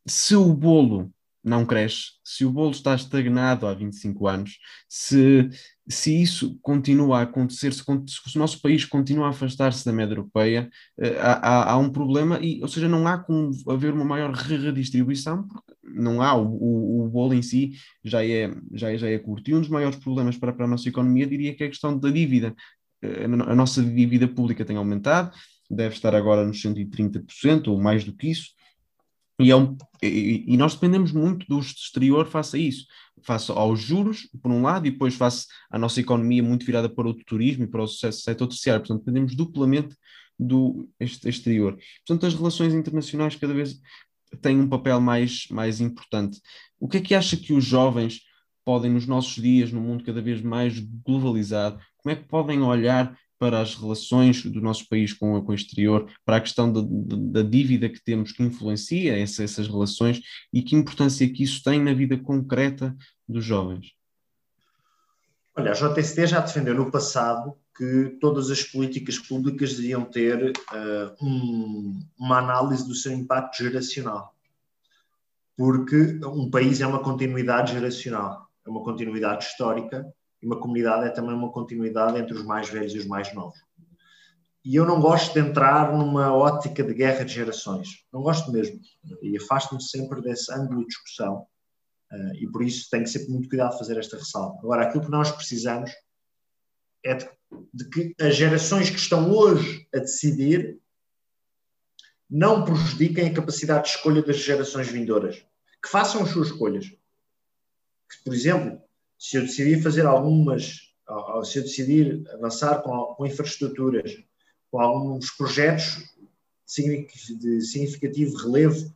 se o bolo não cresce, se o bolo está estagnado há 25 anos, se, se isso continua a acontecer, se, se o nosso país continua a afastar-se da média europeia, eh, há, há, há, um problema, e, ou seja, não há como haver uma maior redistribuição, porque não há, o, o, o bolo em si já é, já é, já é curto. E um dos maiores problemas para, para a nossa economia, diria que é a questão da dívida. Eh, a nossa dívida pública tem aumentado, deve estar agora nos 130% ou mais do que isso, e, é um, e, e, nós dependemos muito do exterior face a isso, face aos juros, por um lado, e depois face à nossa economia muito virada para o turismo e para o setor terciário. Portanto, dependemos duplamente do exterior. Portanto, as relações internacionais cada vez têm um papel mais, mais importante. O que é que acha que os jovens podem, nos nossos dias, num mundo cada vez mais globalizado, como é que podem olhar para as relações do nosso país com, com o exterior, para a questão da, da dívida que temos que influencia essa, essas relações e que importância que isso tem na vida concreta dos jovens? Olha, a JST já defendeu no passado que todas as políticas públicas deviam ter uh, um, uma análise do seu impacto geracional. Porque um país é uma continuidade geracional, é uma continuidade histórica uma comunidade é também uma continuidade entre os mais velhos e os mais novos. E eu não gosto de entrar numa ótica de guerra de gerações. Não gosto mesmo. E afasto-me sempre desse ângulo de discussão. Uh, e por isso tenho sempre muito cuidado fazer esta ressalva. Agora, aquilo que nós precisamos é de, de que as gerações que estão hoje a decidir não prejudiquem a capacidade de escolha das gerações vindouras. Que façam as suas escolhas. Que, por exemplo, se eu decidir fazer algumas, se eu decidir avançar com, com infraestruturas, com alguns projetos de significativo relevo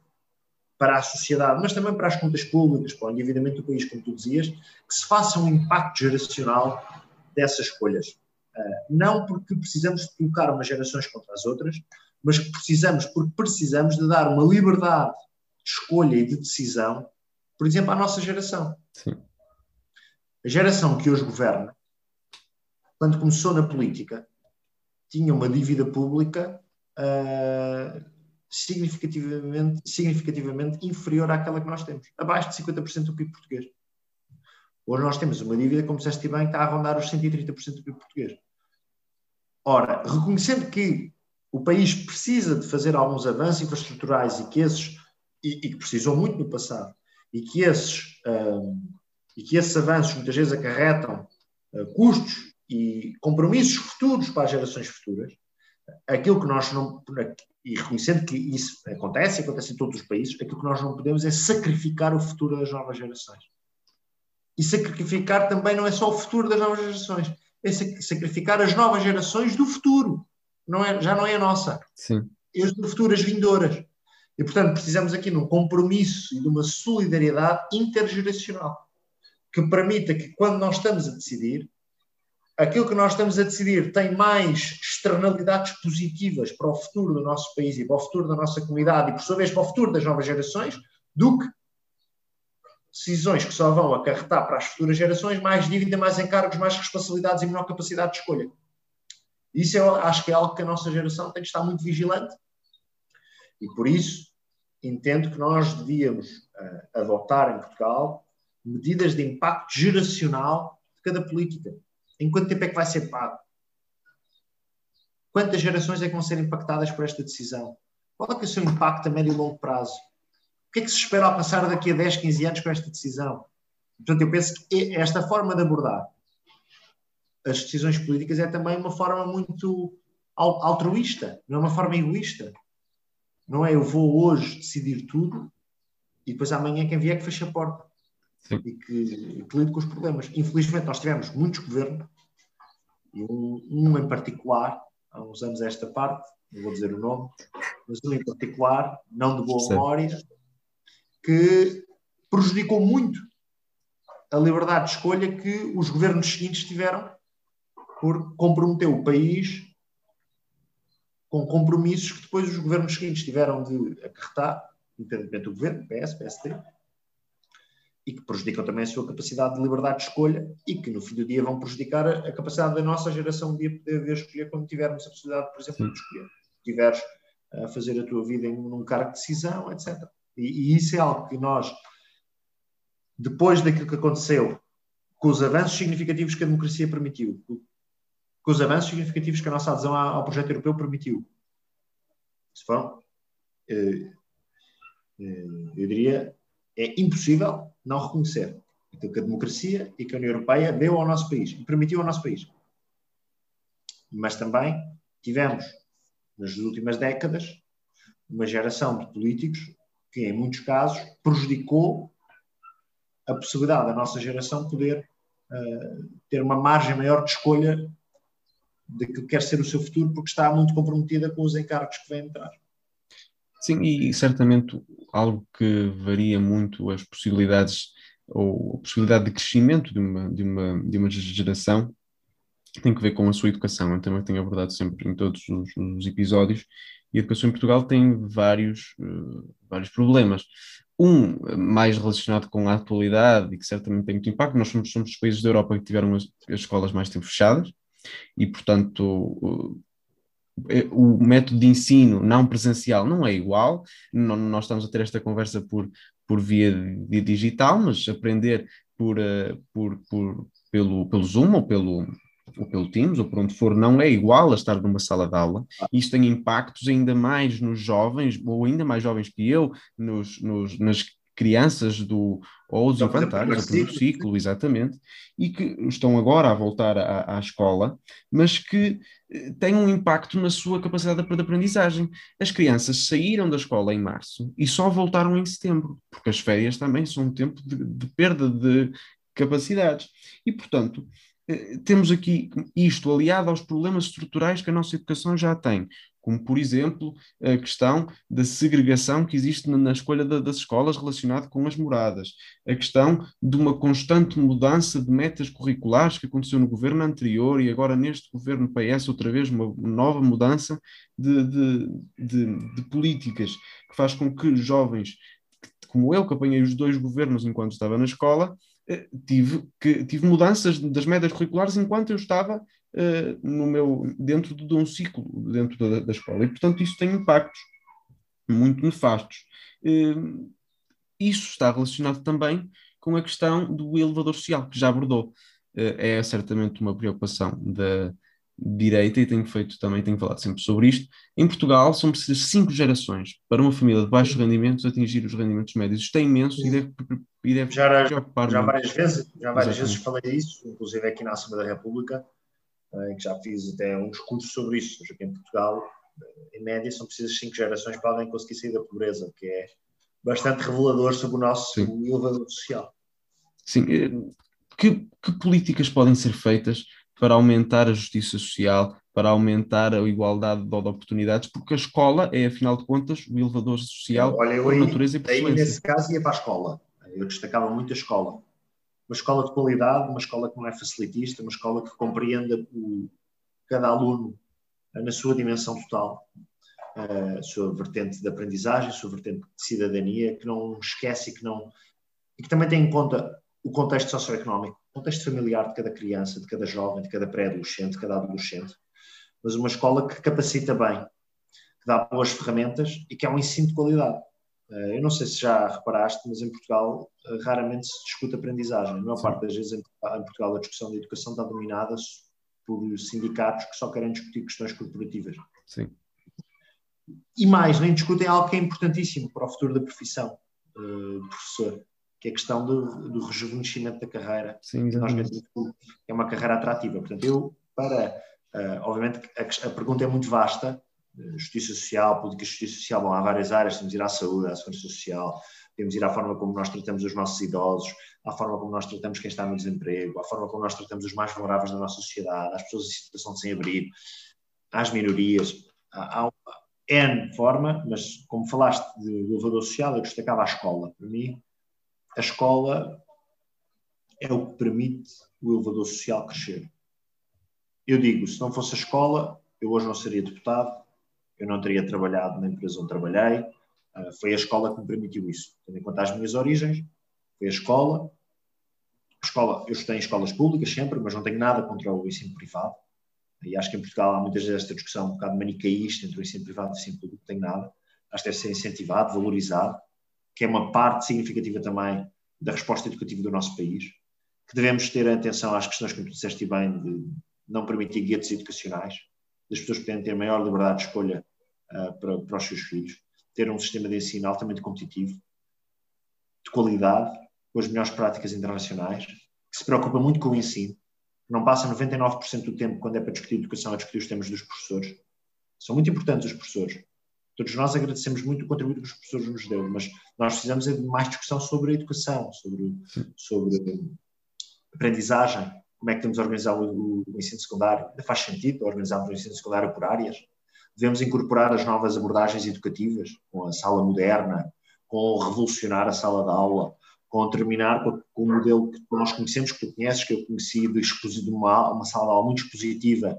para a sociedade, mas também para as contas públicas, para o endividamento do país, como tu dizias, que se faça um impacto geracional dessas escolhas. Ah, não porque precisamos de colocar umas gerações contra as outras, mas precisamos, porque precisamos de dar uma liberdade de escolha e de decisão, por exemplo, à nossa geração. Sim. A geração que hoje governa, quando começou na política, tinha uma dívida pública uh, significativamente, significativamente inferior àquela que nós temos, abaixo de 50% do PIB português. Hoje nós temos uma dívida, como disseste bem, que está a rondar os 130% do PIB português. Ora, reconhecendo que o país precisa de fazer alguns avanços infraestruturais e que esses, e, e que precisou muito no passado, e que esses uh, e que esses avanços muitas vezes acarretam uh, custos e compromissos futuros para as gerações futuras, aquilo que nós não. E reconhecendo que isso acontece, e acontece em todos os países, aquilo que nós não podemos é sacrificar o futuro das novas gerações. E sacrificar também não é só o futuro das novas gerações, é sacrificar as novas gerações do futuro. Não é, já não é a nossa. Sim. É as do futuro, as vindouras. E, portanto, precisamos aqui de um compromisso e de uma solidariedade intergeracional que permita que, quando nós estamos a decidir, aquilo que nós estamos a decidir tem mais externalidades positivas para o futuro do nosso país e para o futuro da nossa comunidade e, por sua vez, para o futuro das novas gerações, do que decisões que só vão acarretar para as futuras gerações mais dívida, mais encargos, mais responsabilidades e menor capacidade de escolha. Isso eu acho que é algo que a nossa geração tem de estar muito vigilante e, por isso, entendo que nós devíamos uh, adotar em Portugal medidas de impacto geracional de cada política. Em quanto tempo é que vai ser pago? quantas gerações é que vão ser impactadas por esta decisão? Qual é, que é o seu impacto a médio e longo prazo? O que é que se espera alcançar daqui a 10, 15 anos com esta decisão? Portanto, eu penso que esta forma de abordar as decisões políticas é também uma forma muito altruísta, não é uma forma egoísta. Não é eu vou hoje decidir tudo e depois amanhã quem vier que fecha a porta Sim. e que, que lide com os problemas. Infelizmente nós tivemos muitos governos, e um, um em particular, há uns anos esta parte, não vou dizer o nome, mas um em particular, não de boa memória, que prejudicou muito a liberdade de escolha que os governos seguintes tiveram por comprometer o país com compromissos que depois os governos seguintes tiveram de acarretar, independentemente do governo, PS, PSD, e que prejudicam também a sua capacidade de liberdade de escolha e que no fim do dia vão prejudicar a, capacidade da nossa geração de poder escolher quando tivermos a possibilidade, por exemplo, de escolher. Tiveres a fazer a tua vida em um cargo de decisão, etc. E, e isso é algo que nós, depois daquilo que aconteceu, com os avanços significativos que a democracia permitiu, com os avanços significativos que a nossa adesão ao projeto europeu permitiu. Se foram, eh, eh, eu diria, é impossível não reconhecer aquilo que a democracia e que a União Europeia deu ao nosso país e permitiu ao nosso país. Mas também tivemos, nas últimas décadas, uma geração de políticos que, em muitos casos, prejudicou a possibilidade da nossa geração poder uh, ter uma margem maior de escolha daquilo que quer ser o seu futuro, porque está muito comprometida com os encargos que vêm entrar. Sim, e certamente algo que varia muito as possibilidades ou a possibilidade de crescimento de uma, de uma, de uma geração tem que ver com a sua educação. Eu também tenho abordado sempre em todos os, os episódios. E a educação em Portugal tem vários, uh, vários problemas. Um mais relacionado com a atualidade e que certamente tem muito impacto. Nós somos, somos os países da Europa que tiveram as, as escolas mais tempo fechadas e, portanto, é, o método de ensino não presencial não é igual, não, nós estamos a ter esta conversa por, por via de digital, mas aprender por, uh, por, por, pelo, pelo Zoom ou pelo, ou pelo Teams ou por onde for, não é igual a estar numa sala de aula. Isto tem impactos ainda mais nos jovens, ou ainda mais jovens que eu, nos, nos, nas crianças do, ou os infantários, do primeiro ciclo, exatamente, e que estão agora a voltar à, à escola, mas que eh, têm um impacto na sua capacidade de aprendizagem. As crianças saíram da escola em março e só voltaram em setembro, porque as férias também são um tempo de, de perda de capacidades. E, portanto, eh, temos aqui isto aliado aos problemas estruturais que a nossa educação já tem, como por exemplo a questão da segregação que existe na, escolha das escolas relacionada com as moradas, a questão de uma constante mudança de metas curriculares que aconteceu no governo anterior e agora neste governo PS outra vez uma nova mudança de, de, de, de políticas que faz com que jovens como eu, que apanhei os dois governos enquanto estava na escola, eh, tive, que, tive mudanças das médias curriculares enquanto eu estava no meu, dentro de, um ciclo dentro da, da, escola. E, portanto, isso tem impactos muito nefastos. Uh, isso está relacionado também com a questão do elevador social, que já abordou. Uh, é certamente uma preocupação da, direita e tenho feito também, tenho falado sempre sobre isto. Em Portugal são precisas cinco gerações para uma família de baixos rendimentos atingir os rendimentos médios. Isto é imenso e deve, e deve já, preocupar já várias vezes Já várias vezes falei isso, inclusive aqui na Assembleia da República, em que já fiz até um discurso sobre isso. Aqui em Portugal, em média, são precisas cinco gerações para alguém conseguir sair da pobreza, que é bastante revelador sobre o nosso Sim. elevador social. Sim. Eh, que, que políticas podem ser feitas para aumentar a justiça social, para aumentar a igualdade de oportunidades, porque a escola é, afinal de contas, o elevador social Olha, eu por aí, natureza e por aí, nesse caso, ia para a escola. Eu destacava muito a escola. Uma escola de qualidade, uma escola que não é facilitista, uma escola que compreenda o, cada aluno na sua dimensão total, a sua vertente de aprendizagem, a sua vertente de cidadania, que não esquece e que não. e que também tem em conta o contexto socioeconómico contexto familiar de cada criança, de cada jovem, de cada pré-adolescente, de cada adolescente, mas uma escola que capacita bem, que dá boas ferramentas e que é um ensino de qualidade. Eh, eu não sei se já reparaste, mas em Portugal eh, raramente se discute aprendizagem. A maior Sim. parte das vezes em Portugal a discussão da educação está dominada por sindicatos que só querem discutir questões corporativas. Sim. E mais, nem discutem algo que é importantíssimo para o futuro da profissão uh, professor, que é a questão do, do rejuvenescimento da carreira. Sim, Nós é uma carreira atrativa. Portanto, eu, para. Uh, obviamente, a, a, pergunta é muito vasta. Justiça social, política de justiça social, bom, há várias áreas, temos de ir à saúde, à segurança social, temos de ir à forma como nós tratamos os nossos idosos, à forma como nós tratamos quem está no desemprego, à forma como nós tratamos os mais vulneráveis da nossa sociedade, às pessoas em situação de sem-abrigo, às minorias. Há, há, N forma, mas como falaste do elevador social, eu destacava a escola. Para mim, a escola é o que permite o elevador social crescer. Eu digo, se não fosse a escola, eu hoje não seria deputado, eu não teria trabalhado na empresa onde trabalhei, uh, foi a escola que me permitiu isso. Tendo em conta as minhas origens, foi a escola. A escola, eu estudei em escolas públicas sempre, mas não tenho nada contra o ensino privado. E acho que em Portugal há muitas vezes esta discussão um bocado manicaísta entre o ensino privado e o ensino público, não tem nada. Acho que deve ser incentivado, valorizado, que é uma parte significativa também da resposta educativa do nosso país, que devemos ter atenção às questões, como tu disseste bem, de não permitir guetos educacionais, das pessoas poderem ter maior liberdade de escolha uh, para, para os seus filhos, ter um sistema de ensino altamente competitivo, de qualidade, com as melhores práticas internacionais, que se preocupa muito com o ensino, não passa 99% do tempo, quando é para discutir educação, a discutir os temas dos professores. São muito importantes os professores. Todos nós agradecemos muito o contributo que os professores nos deu, mas nós precisamos é de mais discussão sobre a educação, sobre, sobre aprendizagem, como é que temos a organizar o, o ensino secundário. Ainda faz sentido organizarmos o ensino secundário por áreas. Devemos incorporar as novas abordagens educativas, com a sala moderna, com revolucionar a sala de aula, com terminar com, com, o modelo que nós conhecemos, que tu conheces, que eu conheci de, uma, uma sala de aula muito expositiva,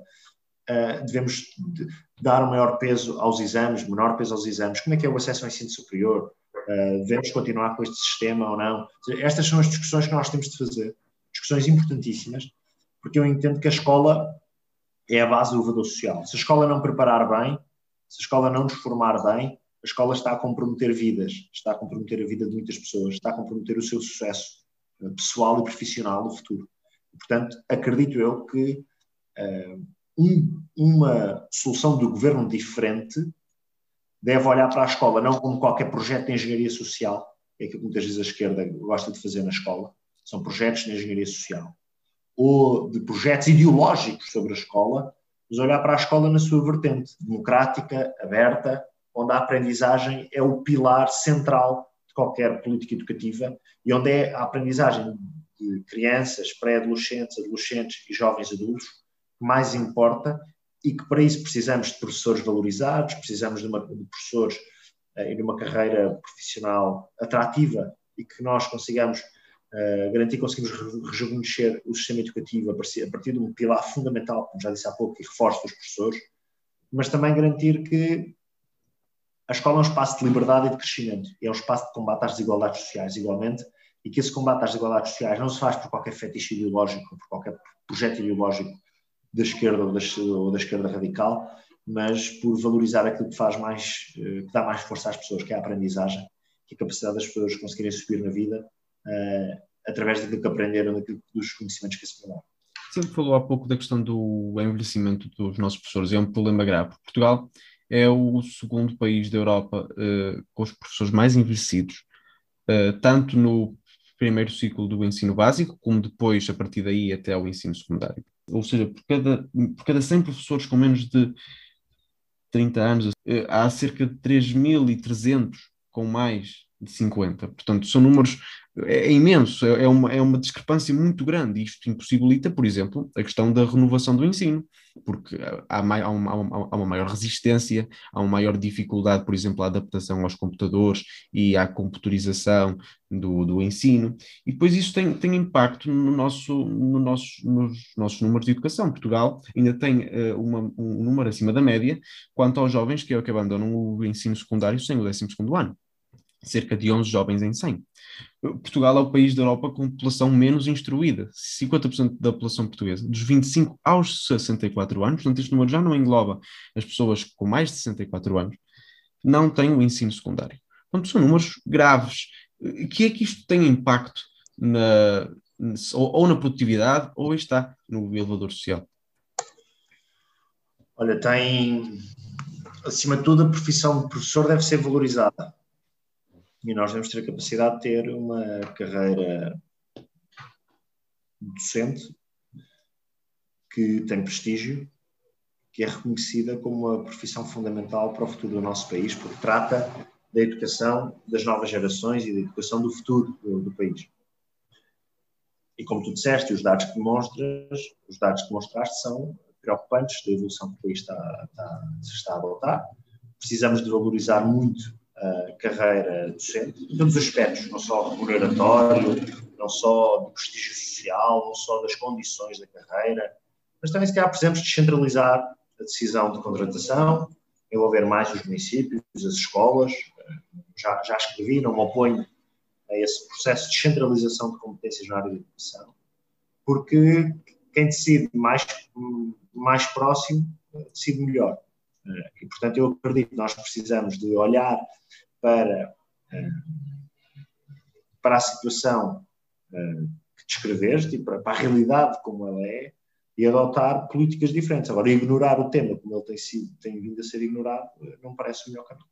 uh, devemos de, dar um maior peso aos exames, menor peso aos exames, como é que é o acesso ao ensino superior, uh, devemos continuar com este sistema ou não. Estas são as discussões que nós temos de fazer, discussões importantíssimas, porque eu entendo que a escola é a base do elevador social. Se a escola não preparar bem, se a escola não nos formar bem, a escola está a comprometer vidas, está a comprometer a vida de muitas pessoas, está a comprometer o seu sucesso eh, pessoal e profissional no futuro. Portanto, acredito eu que uh, um, uma solução do governo diferente deve olhar para a escola não como qualquer projeto de engenharia social, é aquilo que muitas vezes a esquerda gosta de fazer na escola, são projetos de engenharia social, ou de projetos ideológicos sobre a escola, mas olhar para a escola na sua vertente democrática, aberta, onde a aprendizagem é o pilar central de qualquer política educativa e onde é a aprendizagem de crianças, pré-adolescentes, adolescentes e jovens adultos que mais importa e que para isso precisamos de professores valorizados, precisamos de, uma, de professores uh, e de uma carreira profissional atrativa e que nós consigamos uh, garantir, conseguimos rejuvenescer o sistema educativo a partir, a partir de um pilar fundamental, como já disse há pouco, que reforça os professores, mas também garantir que a escola é um espaço de liberdade e de crescimento, é um espaço de combate às desigualdades sociais, igualmente, e que esse combate às desigualdades sociais não se faz por qualquer fetiche ideológico, por qualquer projeto ideológico da esquerda ou da, ou da esquerda radical, mas por valorizar aquilo que faz mais, eh, que dá mais força às pessoas, que é a aprendizagem, que é a capacidade das pessoas conseguirem subir na vida através daquilo que aprenderam, daquilo, dos conhecimentos que se formaram. Sempre falou há pouco da questão do envelhecimento dos nossos professores, é um problema grave. Portugal é o segundo país da Europa uh, com os professores mais envelhecidos, uh, tanto no primeiro ciclo do ensino básico, como depois, a partir daí, até ao ensino secundário. Ou seja, por cada, por cada 100 professores com menos de 30 anos, uh, há cerca de 3.300 com mais de 50. Portanto, são números é, é imenso, é, é uma, é uma discrepância muito grande. Isto impossibilita, por exemplo, a questão da renovação do ensino, porque há, há, uma, há uma maior resistência, há uma maior dificuldade, por exemplo, a adaptação aos computadores e à computarização do, do ensino, e depois isso tem, tem impacto no nosso, no nosso, nos nossos números de educação. Portugal ainda tem uh, uma, um número acima da média quanto aos jovens que, que abandonam o ensino secundário sem o 12 ano cerca de 11 jovens em 100. Portugal é o país da Europa com população menos instruída, 50% da população portuguesa, dos 25 aos 64 anos, portanto este número já não engloba as pessoas com mais de 64 anos, não têm o ensino secundário. Portanto, são números graves. Que é que isto tem impacto na, ou, ou na produtividade ou está no elevador social? Olha, tem, acima de tudo, a profissão de professor deve ser valorizada. E nós devemos ter a capacidade de ter uma carreira docente que tem prestígio, que é reconhecida como uma profissão fundamental para o futuro do nosso país, porque trata da educação das novas gerações e da educação do futuro do, do país. E como tu disseste, os dados que demonstras, os dados que demonstraste são preocupantes da evolução que o país está, está, se está a adotar. Precisamos de valorizar muito carreira docente, em todos os aspectos, não só remuneratório, não só do prestígio social, não só das condições da carreira, mas também se calhar precisamos descentralizar a decisão de contratação, envolver mais os municípios, as escolas. Já, já escrevi, não me oponho a esse processo de descentralização de competências na área da educação, porque quem decide mais, mais próximo decide melhor. E, portanto, eu acredito que nós precisamos de olhar para, para a situação que descreveste e para, para a realidade como ela é e adotar políticas diferentes. Agora, ignorar o tema como ele tem, sido, tem vindo a ser ignorado não parece o melhor caminho.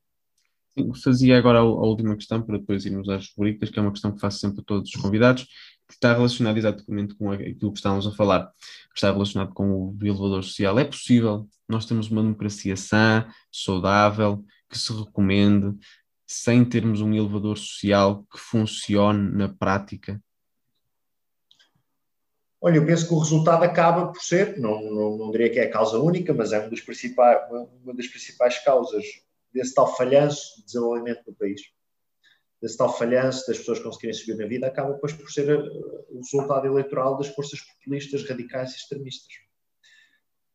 Fazia agora a, última questão para depois irmos às rubricas, que é uma questão que faço sempre a todos os convidados, que está relacionado exatamente com aquilo que estávamos a falar, que está relacionado com o elevador social. É possível nós temos uma democracia sã, saudável, que se recomende, sem termos um elevador social que funcione na prática? Olha, eu penso que o resultado acaba por ser, não, não, não diria que é a causa única, mas é uma das principais, uma das principais causas desse tal falhanço de desenvolvimento do país, desse tal falhanço das pessoas conseguirem subir na vida, acaba depois por ser uh, o resultado eleitoral das forças populistas, radicais e extremistas.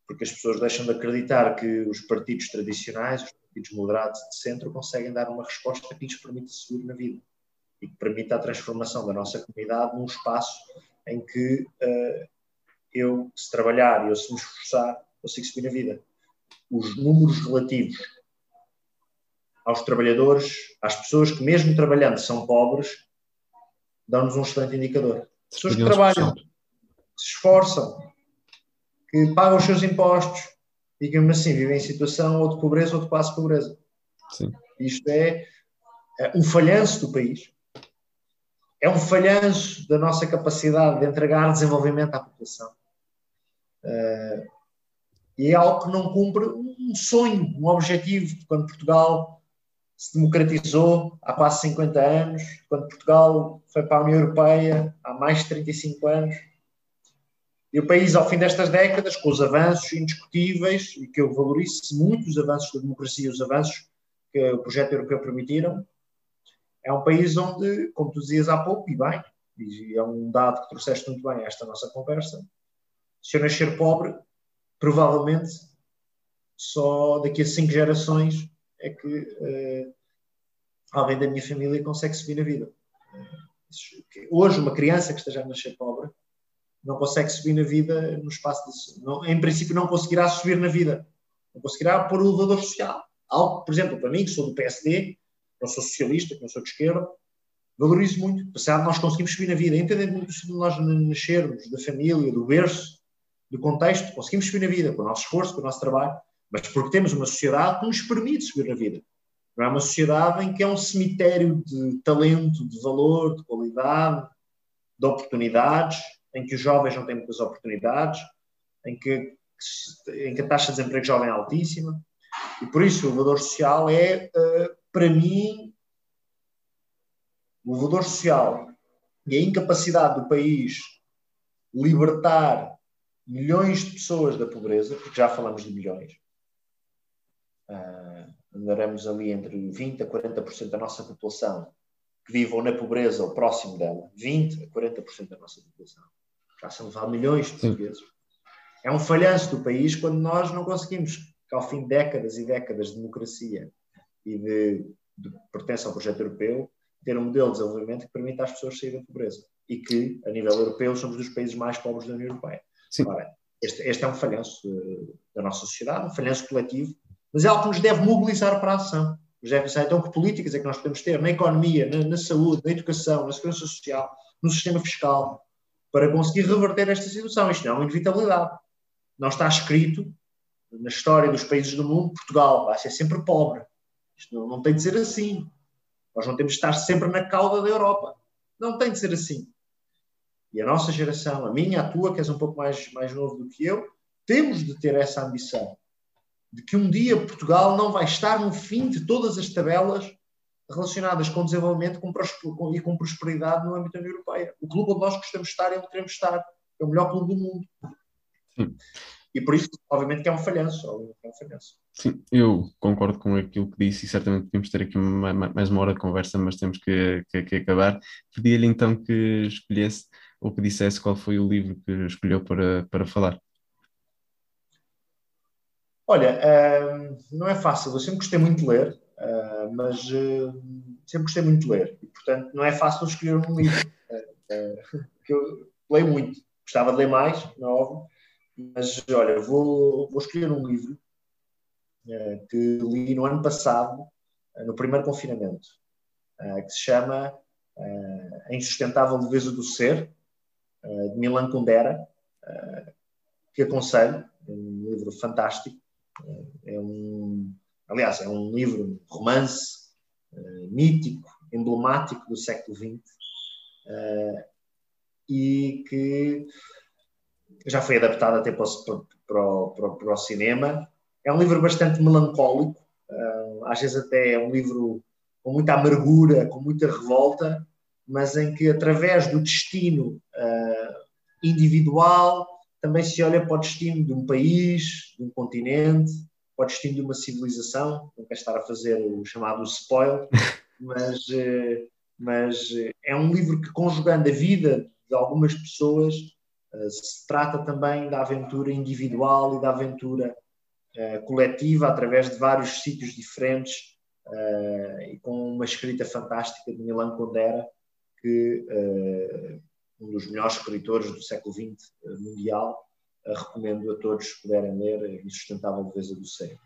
Porque as pessoas deixam de acreditar que os partidos tradicionais, os partidos moderados de centro, conseguem dar uma resposta que lhes permita subir na vida e que permita a transformação da nossa comunidade num espaço em que uh, eu, se trabalhar e eu se me esforçar, consigo subir na vida. Os números relativos aos trabalhadores, às pessoas que, mesmo trabalhando, são pobres, dão-nos um excelente indicador. Pessoas que trabalham, que se esforçam, que pagam os seus impostos e mesmo assim, vivem em situação ou de pobreza ou de quase pobreza. Sim. Isto é, é um falhanço do país. É um falhanço da nossa capacidade de entregar desenvolvimento à população. Uh, e é algo que não cumpre um sonho, um objetivo, quando Portugal se democratizou há quase 50 anos, quando Portugal foi para a União Europeia há mais de 35 anos. E o país, ao fim destas décadas, com os avanços indiscutíveis, e que eu valorizo muito os avanços da democracia, os avanços que o projeto europeu permitiram, é um país onde, como tu dizias há pouco, e bem, e é um dado que trouxeste muito bem a esta nossa conversa, se eu nascer pobre, provavelmente só daqui a cinco gerações é que uh, alguém da minha família consegue subir na vida. Hoje, uma criança que esteja a nascer pobre não consegue subir na vida no espaço de. Não, em princípio, não conseguirá subir na vida. Não conseguirá pôr o elevador social. Algo, por exemplo, para mim, que sou do PSD, não sou socialista, não sou de esquerda, valorizo muito. De nós conseguimos subir na vida, independente de nós nascermos, da família, do berço, do contexto, conseguimos subir na vida, com o nosso esforço, com o nosso trabalho mas porque temos uma sociedade que nos permite subir na vida. Não é uma sociedade em que é um cemitério de talento, de valor, de qualidade, de oportunidades, em que os jovens não têm muitas oportunidades, em que, em que a taxa de desemprego jovem é altíssima. E por isso o valor social é, uh, para mim, o valor social e a incapacidade do país libertar milhões de pessoas da pobreza, porque já falamos de milhões, andaremos ali entre 20% a 40% da nossa população que vivam na pobreza ou próximo dela, 20% a 40% da nossa população. Já são levar milhões de portugueses. É um falhanço do país quando nós não conseguimos, que ao fim de décadas e décadas de democracia e de, de pertença ao projeto europeu, ter um modelo de desenvolvimento que permita às pessoas sair da pobreza. E que, a nível europeu, somos dos países mais pobres da União Europeia. Ora, este, este, é um falhanço uh, da nossa sociedade, um falhanço coletivo, mas é algo que nos deve mobilizar para a ação. Nos deve pensar, então, que políticas é que nós podemos ter na economia, na, na saúde, na educação, na segurança social, no sistema fiscal, para conseguir reverter esta situação. Isto não é uma inevitabilidade. Não está escrito na história dos países do mundo, Portugal vai ser sempre pobre. Isto não, não tem de ser assim. Nós não temos de estar sempre na cauda da Europa. Não tem de ser assim. E a nossa geração, a minha, a tua, que és um pouco mais, mais novo do que eu, temos de ter essa ambição de que um dia Portugal não vai estar no fim de todas as tabelas relacionadas com desenvolvimento e com prosperidade no âmbito da União Europeia. O clube onde nós gostamos de estar é onde queremos estar. É o melhor clube do mundo. Sim. E por isso, obviamente, que é um falhanço. É um falhanço. Sim, eu concordo com aquilo que disse e certamente podemos ter aqui mais uma hora de conversa, mas temos que, que, que acabar. Pedia-lhe então que escolhesse ou que dissesse qual foi o livro que escolheu para, para falar. Olha, uh, não é fácil. Eu sempre gostei muito de ler, uh, mas uh, sempre gostei muito de ler. E, portanto, não é fácil escolher um livro. eu leio muito. Gostava de ler mais, não é óbvio. Mas, olha, vou, vou escolher um livro que li no ano passado, no primeiro confinamento, que se chama A Insustentável Leveza do Ser, de Milan Kundera, que aconselho. É um livro fantástico é um, aliás, é um livro, romance, uh, mítico, emblemático do século XX uh, eh, e que já foi adaptado até para o, para, o, para, o, para o, cinema. É um livro bastante melancólico, uh, às vezes até é um livro com muita amargura, com muita revolta, mas em que através do destino individual também se olha para o destino de um país, de um continente, para o destino de uma civilização. Não quero estar a fazer o chamado spoiler, [LAUGHS] mas, eh, mas eh, é um livro que, conjugando a vida de algumas pessoas, eh, se trata também da aventura individual e da aventura coletiva através de vários sítios diferentes e com uma escrita fantástica de Milan Kundera, que um dos melhores escritores do século XX eh, mundial. recomendo a todos que puderem ler Insustentável Leveza do Ser.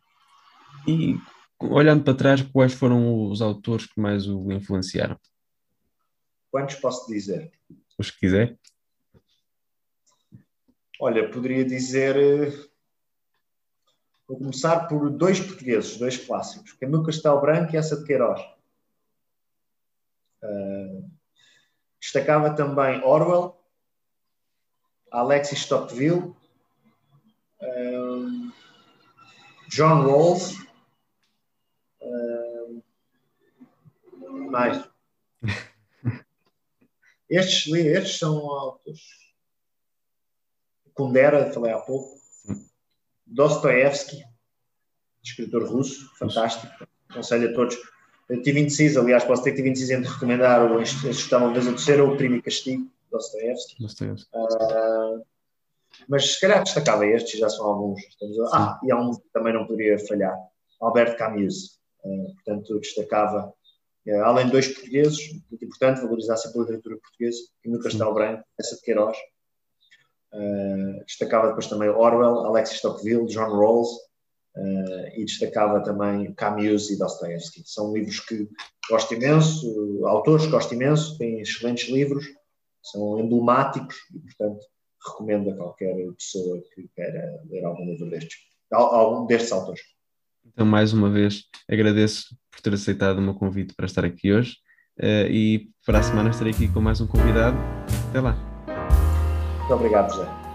E olhando para trás, quais foram os autores que mais o influenciaram? Quantos posso dizer? Os que quiser. Olha, poderia dizer. Eh, vou começar por dois portugueses, dois clássicos: Camilo Castelo Branco e essa de Queiroz. Uh, Destacava também Orwell, Alexis Tocqueville, um, John Rawls, um, mais. [LAUGHS] Estes, estes são autores. Kundera, falei há pouco. Dostoevsky, escritor russo, fantástico. Aconselho a todos eu tive indeciso, aliás, posso ter que tive indeciso entre recomendar o Instituição uma vez a terceira ou o Crime e Castigo, Dostoevsky. Dostoevsky. Uh, mas se calhar destacava estes, já são alguns. ah, e há um que também não poderia falhar, Albert Camus. Uh, portanto, destacava, uh, além de dois portugueses, muito importante valorizar sempre a literatura portuguesa, e no Castelo Branco, essa de Queiroz. destacava depois também Orwell, Alexis Tocqueville, John Rawls, Uh, e destacava também Camus e Dostoevsky. São livros que gosto imenso, autores que gosto imenso, têm excelentes livros, são emblemáticos e, portanto, recomendo a qualquer pessoa que queira ler algum livro destes, algum destes autores. Então, mais uma vez, agradeço por ter aceitado o meu convite para estar aqui hoje uh, e para a semana estarei aqui com mais um convidado. Até lá. Muito obrigado, José.